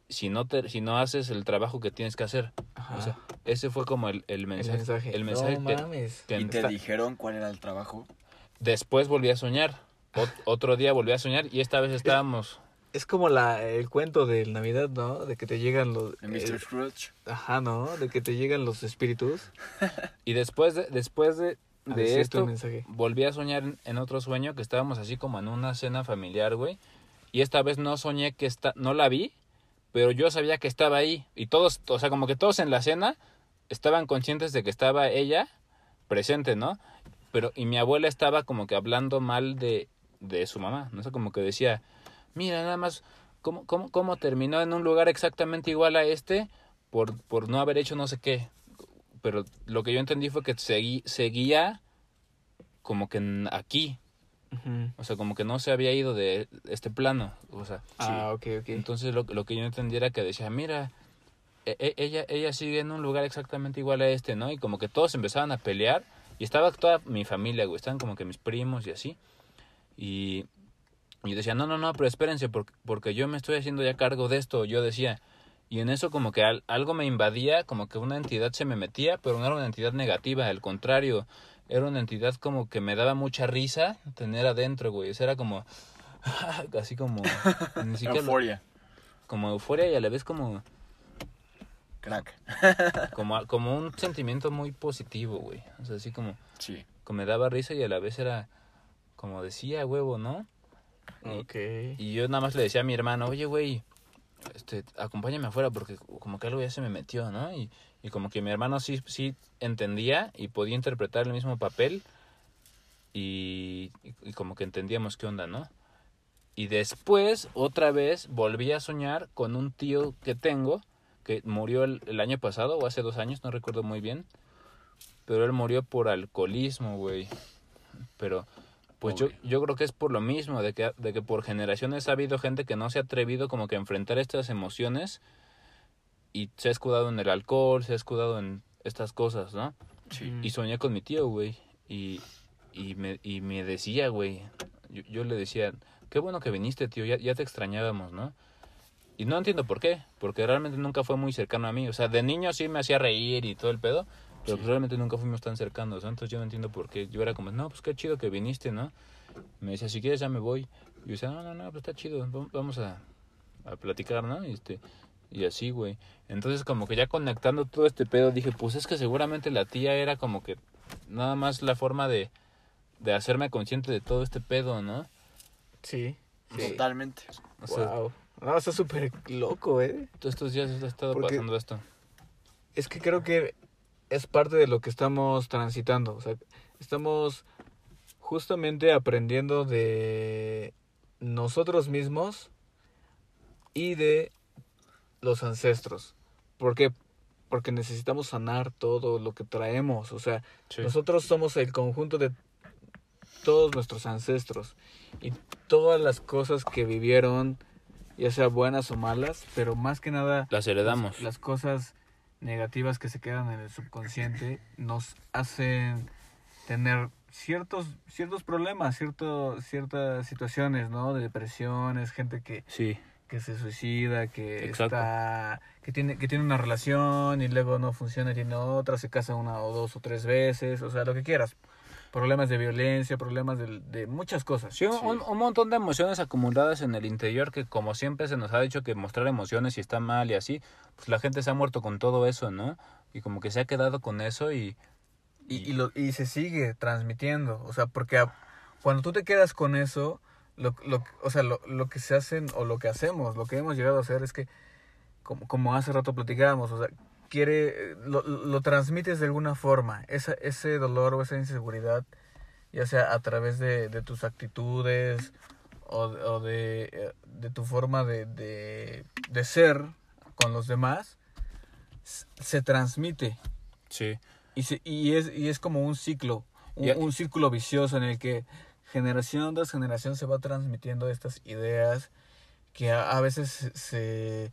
si no te si no haces el trabajo que tienes que hacer. Ajá. O sea, ese fue como el, el el mensaje. mensaje. el mensaje no que, mames. que ¿Y te está- dijeron cuál era el trabajo? después volví a soñar. Ot- otro día volví a soñar y esta vez estábamos Es como la, el cuento de Navidad, ¿no? De que te llegan los... ¿De Mr. eh, Scrooge? ajá, ¿no? De que te llegan los espíritus. y después de después de, esto volví a soñar en- en otro sueño que estábamos así como en una cena familiar, güey. Y esta vez no soñé que está, no la vi, pero yo sabía que estaba ahí. Y todos, o sea, como que todos en la cena estaban conscientes de que estaba ella presente, ¿no? Pero, y mi abuela estaba como que hablando mal de, de su mamá, ¿no? Sea, como que decía, mira, nada más, ¿cómo, cómo, cómo terminó en un lugar exactamente igual a este por, por no haber hecho no sé qué? Pero lo que yo entendí fue que seguí, seguía como que aquí, o sea, como que no se había ido de este plano, o sea, Ah, ok, ok. entonces lo, lo que yo entendí era que decía, mira, e- e- ella, ella sigue en un lugar exactamente igual a este, ¿no? Y como que todos empezaban a pelear y estaba toda mi familia, güey, estaban como que mis primos y así. Y yo decía, no, no, no, pero espérense, porque, porque yo me estoy haciendo ya cargo de esto, yo decía. Y en eso como que al- algo me invadía, como que una entidad se me metía, pero no era una entidad negativa, al contrario, era una entidad como que me daba mucha risa tener adentro, güey. O sea, era como, así como, ni siquiera, lo- Euforia. como euforia y a la vez como, Crack. como, como un sentimiento muy positivo, güey. O sea, así como, Sí. como me daba risa y a la vez era como decía, huevo, ¿no? Y- Ok. Y yo nada más le decía a mi hermano, oye, güey, este, acompáñame afuera porque como que algo ya se me metió, ¿no? Y, y como que mi hermano sí, sí entendía y podía interpretar el mismo papel y, y- y como que entendíamos qué onda, ¿no? Y después, otra vez, volví a soñar con un tío que tengo, que murió el, el año pasado o hace dos años, no recuerdo muy bien, pero él murió por alcoholismo, güey. Pero pues yo, yo creo que es por lo mismo, de que, de que por generaciones ha habido gente que no se ha atrevido como que a enfrentar estas emociones y se ha escudado en el alcohol, se ha escudado en estas cosas, ¿no? Sí. Y soñé con mi tío, güey, y, y, me, y me decía, güey, yo, yo le decía, qué bueno que viniste, tío, ya, ya te extrañábamos, ¿no? Y no entiendo por qué, porque realmente nunca fue muy cercano a mí, o sea, de niño sí me hacía reír y todo el pedo, pero Sí. realmente nunca fuimos tan cercanos, ¿no? Entonces yo no entiendo por qué. Yo era como, no, pues qué chido que viniste, ¿no? Me decía, si quieres ya me voy. Y yo decía, no, no, no, pues está chido, vam- vamos a, a platicar, ¿no? Y, este, y así, güey. Entonces como que ya conectando todo este pedo, dije, pues es que seguramente la tía era como que nada más la forma de, de hacerme consciente de todo este pedo, ¿no? Sí. Sí. Totalmente. O sea, wow. No, está súper loco, ¿eh? Todos estos días ha estado Porque- pasando esto. Es que creo que es parte de lo que estamos transitando. O sea, estamos justamente aprendiendo de nosotros mismos y de los ancestros. ¿Por qué? Porque necesitamos sanar todo lo que traemos. O sea, Sí. nosotros somos el conjunto de todos nuestros ancestros y todas las cosas que vivieron, ya sea buenas o malas, pero más que nada Las heredamos. las, las cosas negativas que se quedan en el subconsciente nos hacen tener ciertos ciertos problemas, cierto, ciertas situaciones, ¿no? De depresiones, gente que, Sí. que se suicida, que Exacto. está que tiene que tiene una relación y luego no funciona y tiene otra, se casa una o dos o tres veces, o sea, lo que quieras. Problemas de violencia, problemas de, de muchas cosas. Sí, un, un montón de emociones acumuladas en el interior que como siempre se nos ha dicho que mostrar emociones y está mal y así, pues la gente se ha muerto con todo eso, ¿no? Y como que se ha quedado con eso y... y, y, lo, y se sigue transmitiendo. O sea, porque a- cuando tú te quedas con eso, lo, lo, o sea, lo, lo que se hacen o lo que hacemos, lo que hemos llegado a hacer es que, como, como hace rato platicábamos, o sea, quiere, lo, lo transmites de alguna forma, esa, ese dolor o esa inseguridad, ya sea a través de, de tus actitudes o, o de, eh, de tu forma de, de, de ser con los demás, se transmite. Sí. Y, se- y, es, y es como un ciclo, un, un círculo vicioso en el que generación tras generación se va transmitiendo estas ideas que a, a veces se-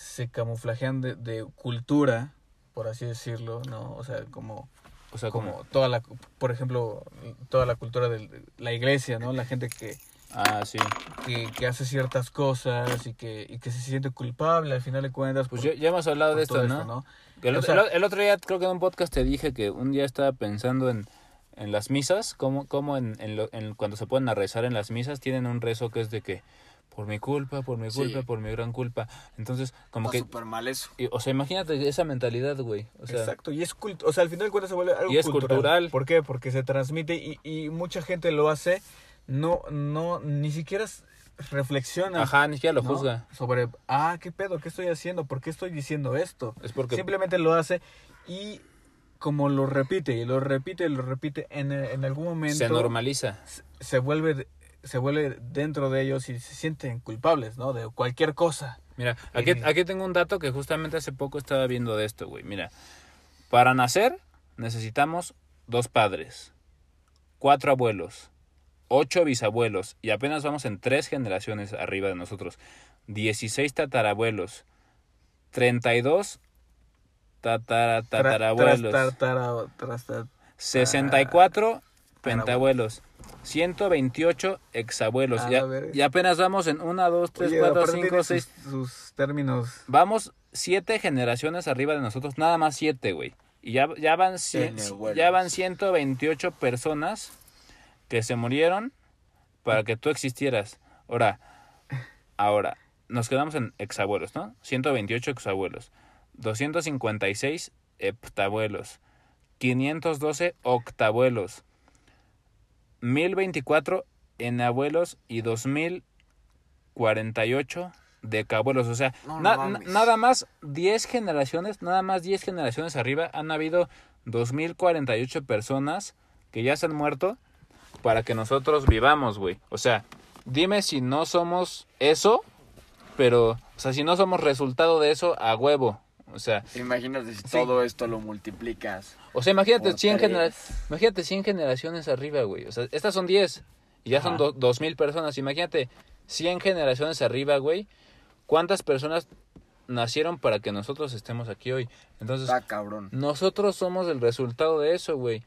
se, camuflajean de, de cultura, por así decirlo, ¿no? O sea, como, O sea, como... como toda la, por ejemplo, toda la cultura de la iglesia, ¿no? La gente que, Ah, sí. que, que hace ciertas cosas y que, y que se siente culpable al final de cuentas. Pues por- ya, ya hemos hablado de esto, ¿no? esto, El, O sea- el- el otro día creo que en un podcast te dije que un día estaba pensando en, en las misas, cómo en, en lo- en cuando se ponen a rezar en las misas tienen un rezo que es de que por mi culpa, por mi Sí. culpa, por mi gran culpa. Entonces, como Está que... súper mal eso. y- o sea, imagínate esa mentalidad, güey. O sea, Exacto, y es cult o sea, al final de cuentas se vuelve algo Y es cultural. ¿Por qué? Porque se transmite y, y mucha gente lo hace, no, no, ni siquiera reflexiona. ajá, ni siquiera lo ¿no? juzga. Sobre, ah, ¿qué pedo? ¿Qué estoy haciendo? ¿Por qué estoy diciendo esto? Es porque... Simplemente lo hace y como lo repite y lo repite y lo repite, en, en algún momento se normaliza. se- se vuelve, se vuelve dentro de ellos y se sienten culpables, ¿no? De cualquier cosa. Mira, aquí, Eh. aquí tengo un dato que justamente hace poco estaba viendo de esto, güey. Mira, para nacer necesitamos dos padres, cuatro abuelos, ocho bisabuelos y apenas vamos en tres generaciones arriba de nosotros. 16 tatarabuelos, 32 tatara, tatarabuelos, tras- tara- tras- tras- 64 pentabuelos, 128 exabuelos. A Ya, y apenas vamos en 1, 2, 3, Oye, 4, aparte 5, tiene 6, sus, términos. Vamos siete generaciones arriba de nosotros, nada más siete, güey. Y ya, ya, van, cien- ya van 128 personas que se murieron para que tú existieras. Ahora, ahora, nos quedamos en exabuelos, ¿no? 128 exabuelos, 256 heptabuelos, 512 octabuelos, 1024 enabuelos y 2048 decabuelos. O sea, No, na- nada más 10 generaciones, nada más 10 generaciones arriba han habido 2048 personas que ya se han muerto para que nosotros vivamos, güey. O sea, dime si no somos eso, pero, o sea, si no somos resultado de eso a huevo. O sea, Imagínate si Sí. todo esto lo multiplicas. o sea, imagínate Por 100, tres. genera- imagínate 100 generaciones arriba, güey. O sea, estas son 10 y ya son Ajá. do- 2000 personas. Imagínate 100 generaciones arriba, güey. ¿Cuántas personas nacieron para que nosotros estemos aquí hoy? Entonces, Está cabrón. nosotros somos el resultado de eso, güey.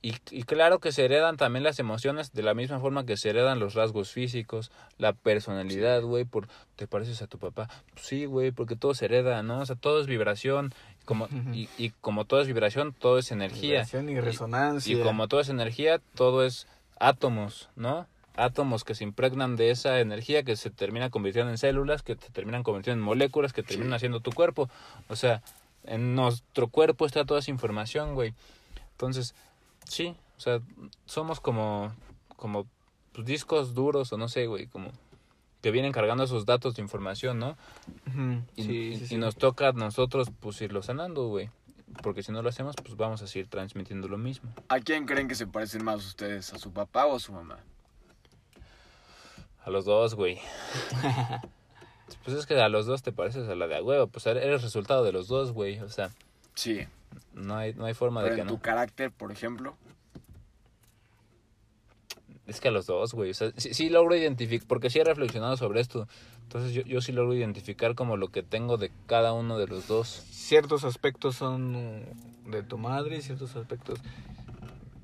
Y, y claro que se heredan también las emociones de la misma forma que se heredan los rasgos físicos, la personalidad, güey, por te pareces a tu papá. Pues sí, güey, porque todo se hereda, ¿no? O sea, todo es vibración, como y, y como todo es vibración, todo es energía. Vibración y resonancia. Y como todo es energía, todo es átomos, ¿no? Átomos que se impregnan de esa energía que se termina convirtiendo en células, que se terminan convirtiendo en moléculas, que terminan haciendo tu cuerpo. O sea, en nuestro cuerpo está toda esa información, güey. Entonces, sí, o sea, somos como, como pues, discos duros o no sé, güey, como que vienen cargando esos datos de información, ¿no? Ujú, Y, sí, y- sí, y sí. nos toca a nosotros, pues, irlo sanando, güey. Porque si no lo hacemos, pues vamos a seguir transmitiendo lo mismo. ¿A quién creen que se parecen más ustedes? ¿A su papá o a su mamá? A los dos, güey. pues es que a los dos te pareces a la de a huevo. Pues eres resultado de los dos, güey. O sea, Sí. no hay, no hay forma Pero de que en no. tu carácter, por ejemplo. Es que a los dos, güey. O sea, sí, sí logro identificar, porque sí he reflexionado sobre esto. Entonces yo, yo sí logro identificar como lo que tengo de cada uno de los dos. Ciertos aspectos son de tu madre y ciertos aspectos...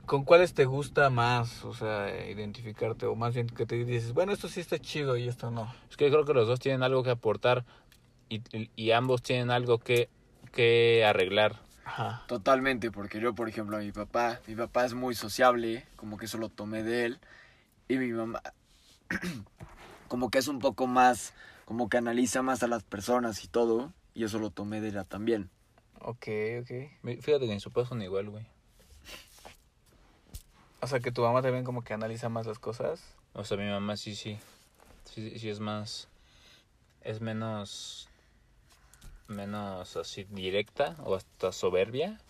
¿Con cuáles te gusta más? O sea, identificarte. O más bien que te dices, bueno, esto sí está chido y esto no. Es que creo que los dos tienen algo que aportar y, y- y ambos tienen algo que, que arreglar. Ajá. Totalmente, porque yo, por ejemplo, a mi papá, mi papá es muy sociable, como que eso lo tomé de él, y mi mamá, como que es un poco más, como que analiza más a las personas y todo, y eso lo tomé de ella también. Ok, ok. Fíjate que mis papás son igual, güey. O sea, que tu mamá también como que analiza más las cosas. O sea, mi mamá sí, sí. Sí, sí es más. Es menos. Menos así directa o hasta soberbia.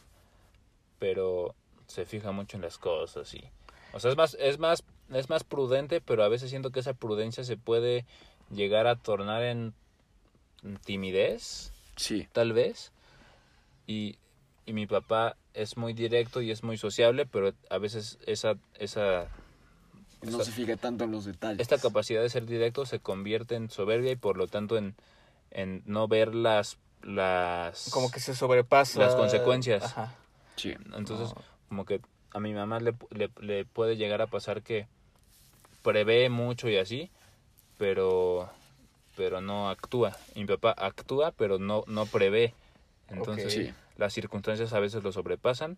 Pero se fija mucho en las cosas y. O sea, es más, es más, es más prudente, pero a veces siento que esa prudencia se puede llegar a tornar en timidez, Sí, tal vez. Y, y mi papá es muy directo y es muy sociable, pero a veces esa, esa no se fija tanto en los detalles. esta capacidad de ser directo se convierte en soberbia y por lo tanto en, en no ver las las Como que se sobrepasa. Las consecuencias. Ajá. Sí, entonces No. como que a mi mamá le, le, le puede llegar a pasar que prevé mucho y así pero pero no actúa y mi papá actúa pero no no prevé entonces. Sí. las circunstancias a veces lo sobrepasan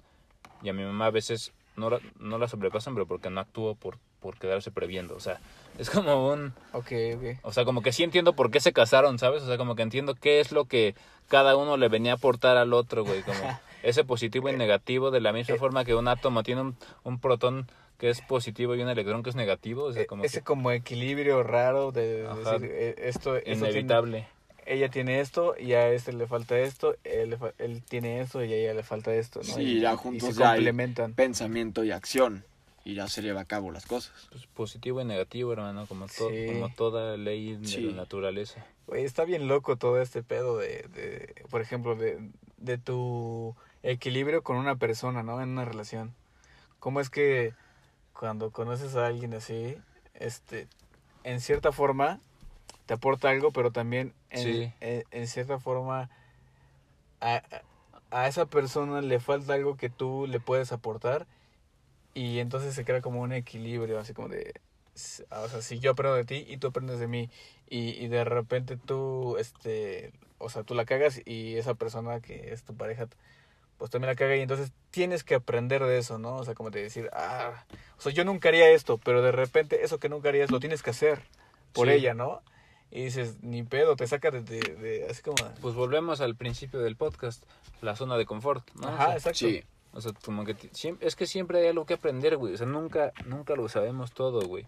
y a mi mamá a veces no la, no la sobrepasan pero porque no actuó por por quedarse previendo o sea es como un Ok, ok. o sea, como que sí entiendo por qué se casaron, ¿sabes? O sea, como que entiendo qué es lo que cada uno le venía a aportar al otro, güey. Como ese positivo y negativo, de la misma forma que un átomo tiene un, un protón que es positivo y un electrón que es negativo. O sea, como E, Ese que como equilibrio raro de, de Ajá. decir, eh, esto, esto tiene- inevitable. ella tiene esto y a este le falta esto, él, le fa- él tiene esto y a ella le falta esto, ¿no? Sí, y, ya y juntos se ya hay- complementan. pensamiento y acción, y ya se lleva a cabo las cosas. Pues positivo y negativo, hermano, como, to- Sí. como toda ley de Sí. la naturaleza. Güey, está bien loco todo este pedo de, de por ejemplo, de, de tu equilibrio con una persona, ¿no? En una relación. ¿Cómo es que cuando conoces a alguien así, este, en cierta forma te aporta algo, pero también en, Sí. en, en cierta forma a, a- a esa persona le falta algo que tú le puedes aportar y entonces se crea como un equilibrio, así como de, s- o sea, si yo aprendo de ti y tú aprendes de mí y, y de repente tú, este, o sea, tú la cagas y esa persona que es tu pareja, pues también la caga y entonces tienes que aprender de eso, ¿no? O sea, como de decir, ah, o sea, yo nunca haría esto, pero de repente eso que nunca harías lo tienes que hacer por Sí. ella, ¿no? Y dices, ni pedo, te saca de, de, de- así como... Pues volvemos al principio del podcast, la zona de confort, ¿no? O Ajá, sea, exacto. Sí, O sea, como que ti- siem- es que siempre hay algo que aprender, güey. O sea, nunca, nunca lo sabemos todo, güey.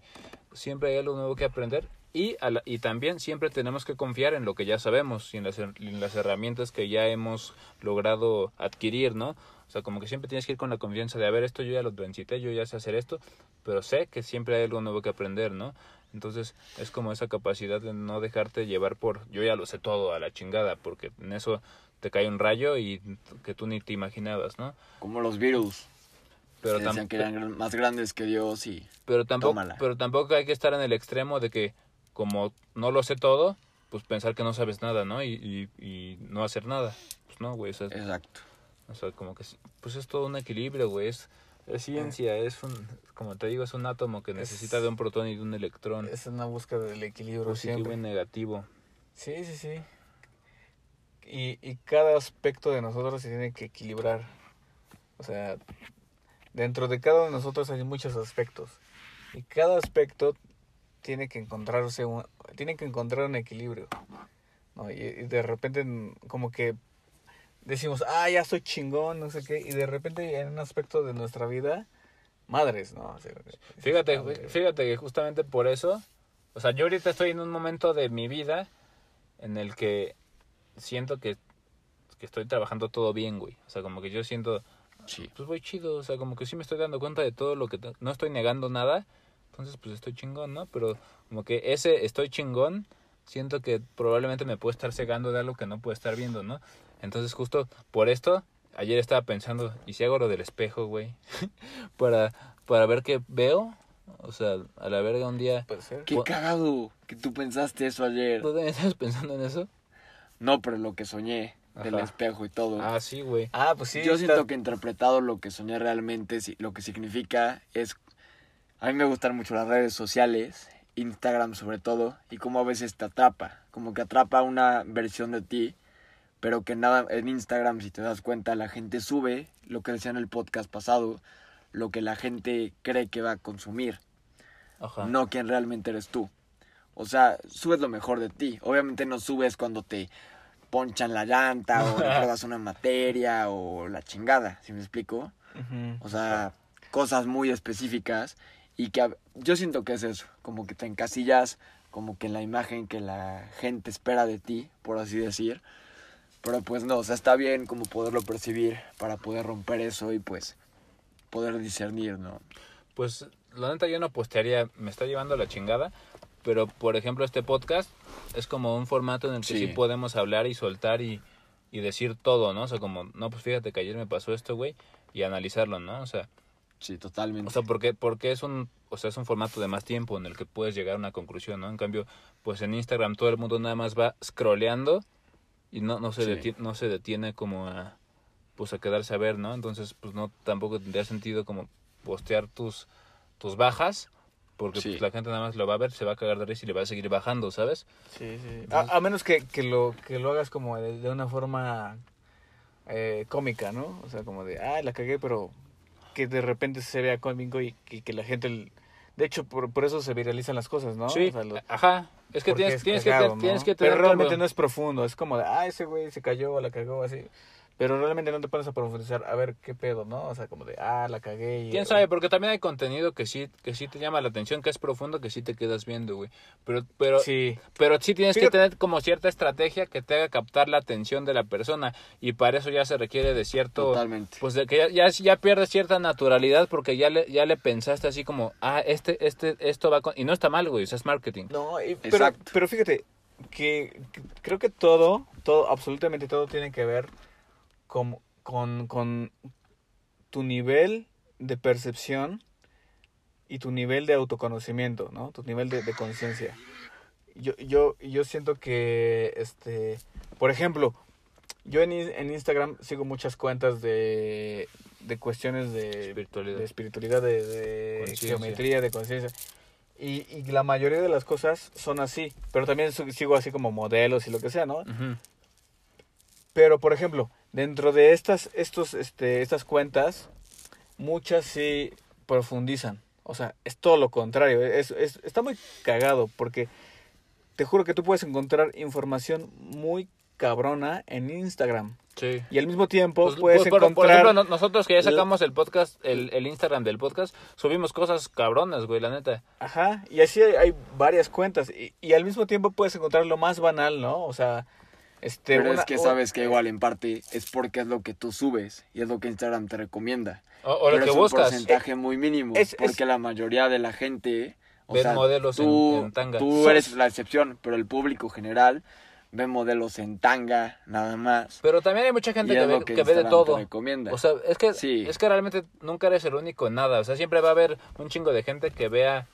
Siempre hay algo nuevo que aprender. Y, a la- y también siempre tenemos que confiar en lo que ya sabemos y en las, en las herramientas que ya hemos logrado adquirir, ¿no? O sea, como que siempre tienes que ir con la confianza de, a ver, esto yo ya lo transité, yo ya sé hacer esto, pero sé que siempre hay algo nuevo que aprender, ¿no? Entonces es como esa capacidad de no dejarte llevar por, yo ya lo sé todo a la chingada, porque en eso te cae un rayo y que tú ni te imaginabas, ¿no? como los Beatles, Pero, que tam- decían que eran más grandes que Dios y... pero tampoco tómala. pero tampoco hay que estar en el extremo de que como no lo sé todo pues pensar que no sabes nada no y, y, y no hacer nada pues no güey o sea, Exacto. o sea, como que pues es todo un equilibrio güey es, es ciencia es un como te digo es un átomo que necesita de un protón y de un electrón Es una búsqueda del equilibrio positivo siempre. y negativo Sí, sí, sí. Y, y cada aspecto de nosotros se tiene que equilibrar. O sea, dentro de cada uno de nosotros hay muchos aspectos. Y cada aspecto tiene que encontrarse un, tiene que encontrar un equilibrio. ¿no? Y, y de repente mm, como que decimos, ah, ya soy chingón, no sé qué. Y de repente en un aspecto de nuestra vida, madres, ¿no? O sea, fíjate madre. fíjate que justamente por eso O sea, yo ahorita estoy en un momento de mi vida en el que siento que, que estoy trabajando todo bien, güey. O sea, como que yo siento, Sí. pues voy chido, o sea, como que sí me estoy dando cuenta de todo lo que... No estoy negando nada, entonces pues estoy chingón, ¿no? Pero como que ese estoy chingón, siento que probablemente me puede estar cegando de algo que no puedo estar viendo, ¿no? Entonces justo por esto, ayer estaba pensando, ¿y si hago lo del espejo, güey? para, para ver qué veo, o sea, a la verga un día... Puede ser. Qué cagado que tú pensaste eso ayer. ¿Tú también estás pensando en eso? No, pero lo que soñé del Ajá. espejo y todo. Ah, sí, güey. Ah, pues sí. Yo está- siento que interpretado lo que soñé realmente, lo que significa es... A mí me gustan mucho las redes sociales, Instagram sobre todo, y cómo a veces te atrapa, como que atrapa una versión de ti, pero que nada, en Instagram si te das cuenta la gente sube lo que decía en el podcast pasado, lo que la gente cree que va a consumir, Ajá. no quien realmente eres tú. O sea, subes lo mejor de ti. Obviamente no subes cuando te ponchan la llanta o pruebas una materia o la chingada, ¿sí me explico? Ujú. O sea, cosas muy específicas y que yo siento que es eso, como que te encasillas como que en la imagen que la gente espera de ti, por así decir. Pero pues no, o sea, está bien como poderlo percibir para poder romper eso y pues poder discernir, ¿no? Pues la neta yo no postearía, me está llevando la chingada, pero por ejemplo este podcast es como un formato en el que sí, Sí. podemos hablar y soltar y, y decir todo, ¿no? O sea, como, no, pues fíjate que ayer me pasó esto, güey, y analizarlo, ¿no? O sea, Sí, totalmente. o sea, porque, porque es un, o sea, es un formato de más tiempo en el que puedes llegar a una conclusión, ¿no? En cambio, pues en Instagram todo el mundo nada más va scrolleando y no, no se Sí. detiene, no se detiene como a, pues a quedarse a ver, ¿no? Entonces, pues no, tampoco tendría sentido como postear tus, tus bajas, porque Sí. pues, la gente nada más lo va a ver, se va a cagar de risa y le va a seguir bajando, ¿sabes? Sí, sí. A, a menos que, que, lo, que lo hagas como de, de una forma eh, cómica, ¿no? O sea, como de, ah, la cagué, pero que de repente se vea cómico y que, que la gente... De hecho, por, por eso se viralizan las cosas, ¿no? Sí, O sea, lo- ajá. Es que tienes, es tienes, cagado, que, ¿no? tienes que tener Pero realmente no es profundo, es como de, ah, ese güey se cayó, la cagó, así. Pero realmente no te pones a profundizar a ver qué pedo, ¿no? O sea, como de, ah, la cagué y... ¿Quién sabe? Porque también hay contenido que sí, que sí te llama la atención, que es profundo, que sí te quedas viendo, güey. Pero, pero, Sí, Pero sí tienes que tener como cierta estrategia que te haga captar la atención de la persona y para eso ya se requiere de cierto Totalmente. pues de que ya, ya, ya pierdes cierta naturalidad porque ya le ya le pensaste así como ah este este esto va con y no está mal güey o sea, es marketing No, y- pero, Exacto. pero fíjate que, que creo que todo, todo, absolutamente todo tiene que ver con, con, con tu nivel de percepción y tu nivel de autoconocimiento, ¿no? Tu nivel de, de conciencia. Yo, yo, yo siento que, este, por ejemplo, yo en, en Instagram sigo muchas cuentas de, de cuestiones de Espiritualidad. de, espiritualidad, de, geometría, de conciencia. Y, y la mayoría de las cosas son así, pero también sigo así como modelos y lo que sea, ¿no? Pero, por ejemplo, dentro de estas, estos, este, estas cuentas, muchas sí profundizan. O sea, es todo lo contrario. Es, es- está muy cagado porque te juro que tú puedes encontrar información muy cabrona en Instagram. sí Y al mismo tiempo Pues, puedes pues, por, encontrar... por ejemplo, no- nosotros que ya sacamos el podcast, el, el Instagram del podcast, subimos cosas cabronas, güey, la neta. Ajá, y así hay, hay varias cuentas. Y, y al mismo tiempo puedes encontrar lo más banal, ¿no? O sea, este... Pero una- es que un- sabes que igual en parte es porque es lo que tú subes y es lo que Instagram te recomienda. O, o lo Pero que es un buscas. porcentaje muy mínimo es- es- porque la mayoría de la gente o Ven sea, modelos en- tú, en tanga. Tú eres la excepción, pero el público general ve modelos en tanga nada más. Pero también hay mucha gente que ve, lo que, que ve de todo. recomienda. O sea, es que, Sí. es que realmente nunca eres el único en nada. O sea, siempre va a haber un chingo de gente que vea,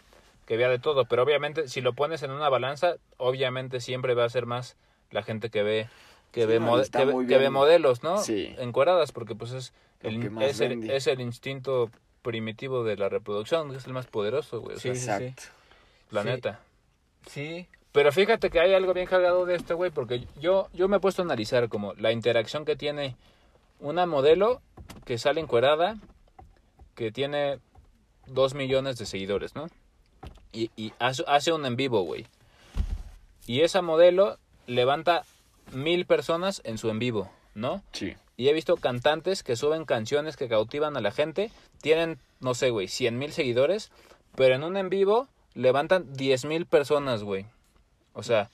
que vea de todo. Pero obviamente, si lo pones en una balanza, obviamente siempre va a ser más la gente que ve, que Sí, ve, no, mode- que, ve- que ve modelos, ¿no? Sí. Encueradas, porque pues es el, que es, el, vende. es el instinto primitivo de la reproducción, es el más poderoso, güey. O sea, Sí, sí, Exacto. la sí. neta. Sí, Pero fíjate que hay algo bien cargado de este güey, porque yo, yo me he puesto a analizar como la interacción que tiene una modelo que sale encuerada, que tiene dos millones de seguidores, ¿no? Y, y hace, hace un en vivo, güey. Y esa modelo levanta mil personas en su en vivo, ¿no? Sí. Y he visto cantantes que suben canciones que cautivan a la gente. Tienen, no sé, güey, cien mil seguidores. Pero en un en vivo levantan 10 mil personas, güey. O sea,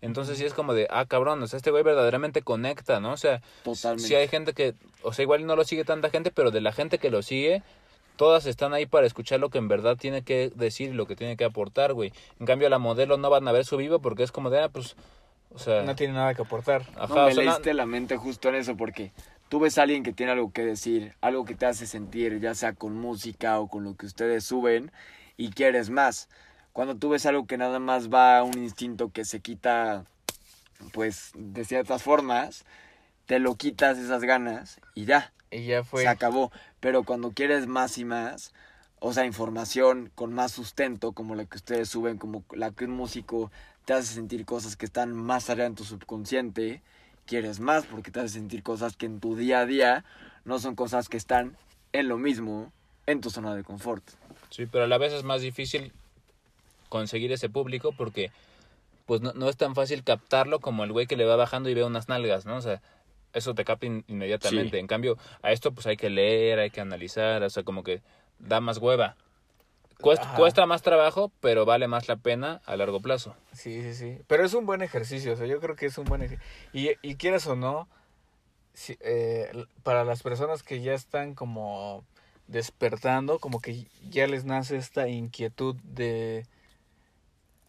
entonces sí es como de, ah, cabrón, o sea, este güey verdaderamente conecta, ¿no? O sea, Totalmente. si hay gente que, o sea, igual no lo sigue tanta gente, pero de la gente que lo sigue, todas están ahí para escuchar lo que en verdad tiene que decir y lo que tiene que aportar, güey. En cambio, la modelo no van a ver su vivo porque es como de, ah, pues, o sea, No tiene nada que aportar. ajá, no, o me sea, na- leíste la mente justo en eso porque tú ves a alguien que tiene algo que decir, algo que te hace sentir, ya sea con música o con lo que ustedes suben y quieres más. Cuando tú ves algo que nada más va a un instinto que se quita, pues, de ciertas formas, te lo quitas esas ganas y ya, Y ya fue. se acabó. Pero cuando quieres más y más, o sea, información con más sustento, como la que ustedes suben, como la que un músico te hace sentir cosas que están más allá en tu subconsciente, quieres más porque te hace sentir cosas que en tu día a día no son cosas que están en lo mismo en tu zona de confort. Sí, pero a la vez es más difícil conseguir ese público porque pues no, no es tan fácil captarlo como el güey que le va bajando y ve unas nalgas, ¿no? O sea, eso te capta in- inmediatamente. Sí. En cambio, a esto pues hay que leer, hay que analizar, o sea, como que da más hueva. Cuesta, cuesta más trabajo, pero vale más la pena a largo plazo. Sí, sí, sí. Pero es un buen ejercicio, o sea, yo creo que es un buen ejercicio. Y, y quieras o no, si- eh, para las personas que ya están como despertando, como que ya les nace esta inquietud de,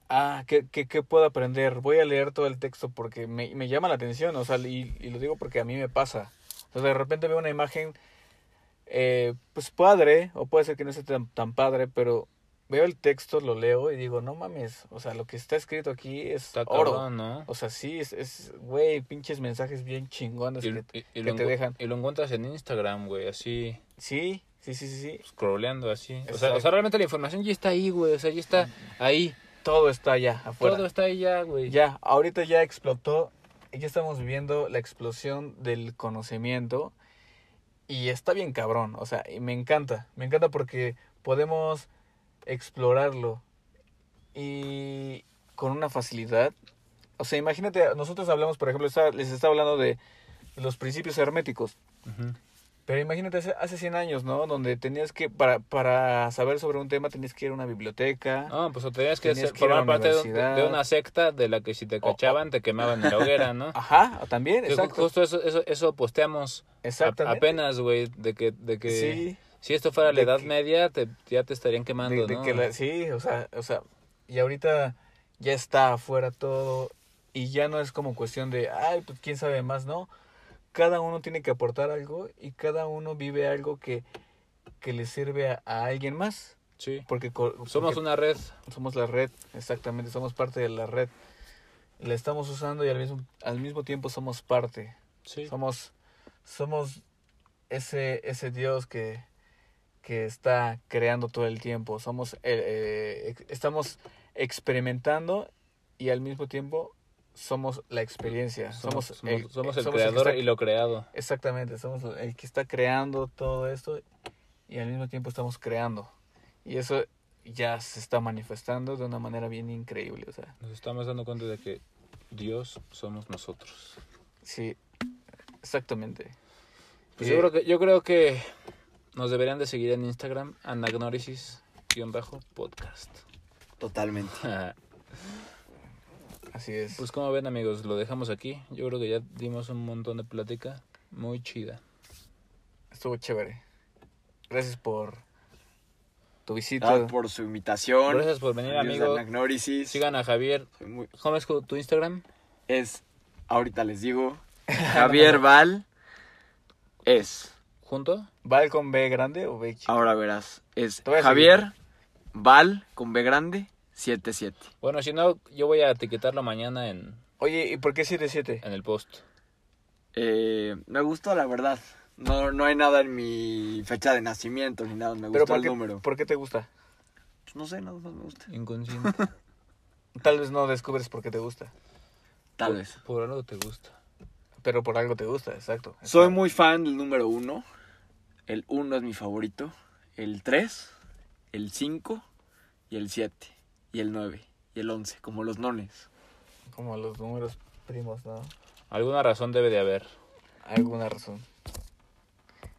ah, ¿qué, qué, qué puedo aprender? Voy a leer todo el texto porque me, me llama la atención, o sea, y, y lo digo porque a mí me pasa. O sea, de repente veo una imagen, eh, pues padre, o puede ser que no sea tan, tan padre, pero veo el texto, lo leo y digo, no mames, o sea, lo que está escrito aquí es Está oro. cabrón, ¿no? O sea, sí, es, es, güey, pinches mensajes bien chingones Y, que, y- y que lo te dejan. y lo encuentras en Instagram, güey, así, Sí, sí, sí, sí, sí. scrolleando así. O sea, o sea, realmente la información ya está ahí, güey, o sea, ya está ahí. Todo está allá afuera. Todo está ahí ya, güey. Ya, ahorita ya explotó, ya estamos viviendo la explosión del conocimiento y está bien cabrón, o sea, y me encanta, me encanta porque podemos explorarlo y con una facilidad. O sea, imagínate, nosotros hablamos, por ejemplo, está- les estaba hablando de los principios herméticos. Ujú. Pero imagínate hace, hace 100 años, ¿no? Donde tenías que, para, para saber sobre un tema, tenías que ir a una biblioteca. No, pues o tenías que Tenías ser- formar parte de, de una secta de la que si te cachaban te quemaban en la hoguera, ¿no? Ajá, también, exacto. Justo eso, eso, eso posteamos a- apenas, güey, de que, de que Sí, si esto fuera la De edad que- media, te, ya te estarían quemando, de ¿no? que la- sí, o sea, o sea, y ahorita ya está afuera todo y ya no es como cuestión de, ay, pues quién sabe más, ¿no? Cada uno tiene que aportar algo y cada uno vive algo que, que le sirve a, a alguien más. Sí. Porque, Somos una red. somos la red, exactamente, somos parte de la red. La estamos usando y al mismo, al mismo tiempo somos parte. Sí. Somos, somos ese, ese Dios que, que está creando todo el tiempo. Somos, eh, eh, estamos experimentando y al mismo tiempo somos la experiencia. Somos, Somos, somos- el, somos eh, el somos que creador está- y lo creado. Exactamente, somos el que está creando todo esto y al mismo tiempo estamos creando. Y eso ya se está manifestando de una manera bien increíble. O sea, Nos estamos dando cuenta de que Dios somos nosotros. sí, exactamente. Pues Eh, yo creo que yo creo que nos deberían de seguir en Instagram anagnorisis-podcast. Totalmente. Así es. Pues como ven amigos, lo dejamos aquí. Yo creo que ya dimos un montón de plática muy chida. Estuvo chévere. Gracias por tu visita. Gracias por su invitación. Gracias por venir Amigos. Sigan a Javier. Muy- ¿Cómo es tu Instagram? Es, ahorita les digo, Javier Val es, ¿Junto? ¿Val con B grande o B chica? ahora verás, es Javier Val con B grande 77. Bueno, si no, yo voy a etiquetarlo mañana en, Oye, ¿y por qué 77? en el post. Eh, me gustó la verdad. No, no hay nada en mi fecha de nacimiento ni nada, me ¿Pero gustó por el qué, número. por qué te gusta? Pues no sé, nada más me gusta. Inconsciente. Tal vez no descubres por qué te gusta, Tal Por- vez. Por algo te gusta. pero por algo te gusta, exacto. Soy Exacto. muy fan del número uno. El 1 es mi favorito. El 3, el 5 y el 7. Y el 9 y el 11, como los nones. Como los números primos, ¿no? Alguna razón debe de haber. Alguna razón.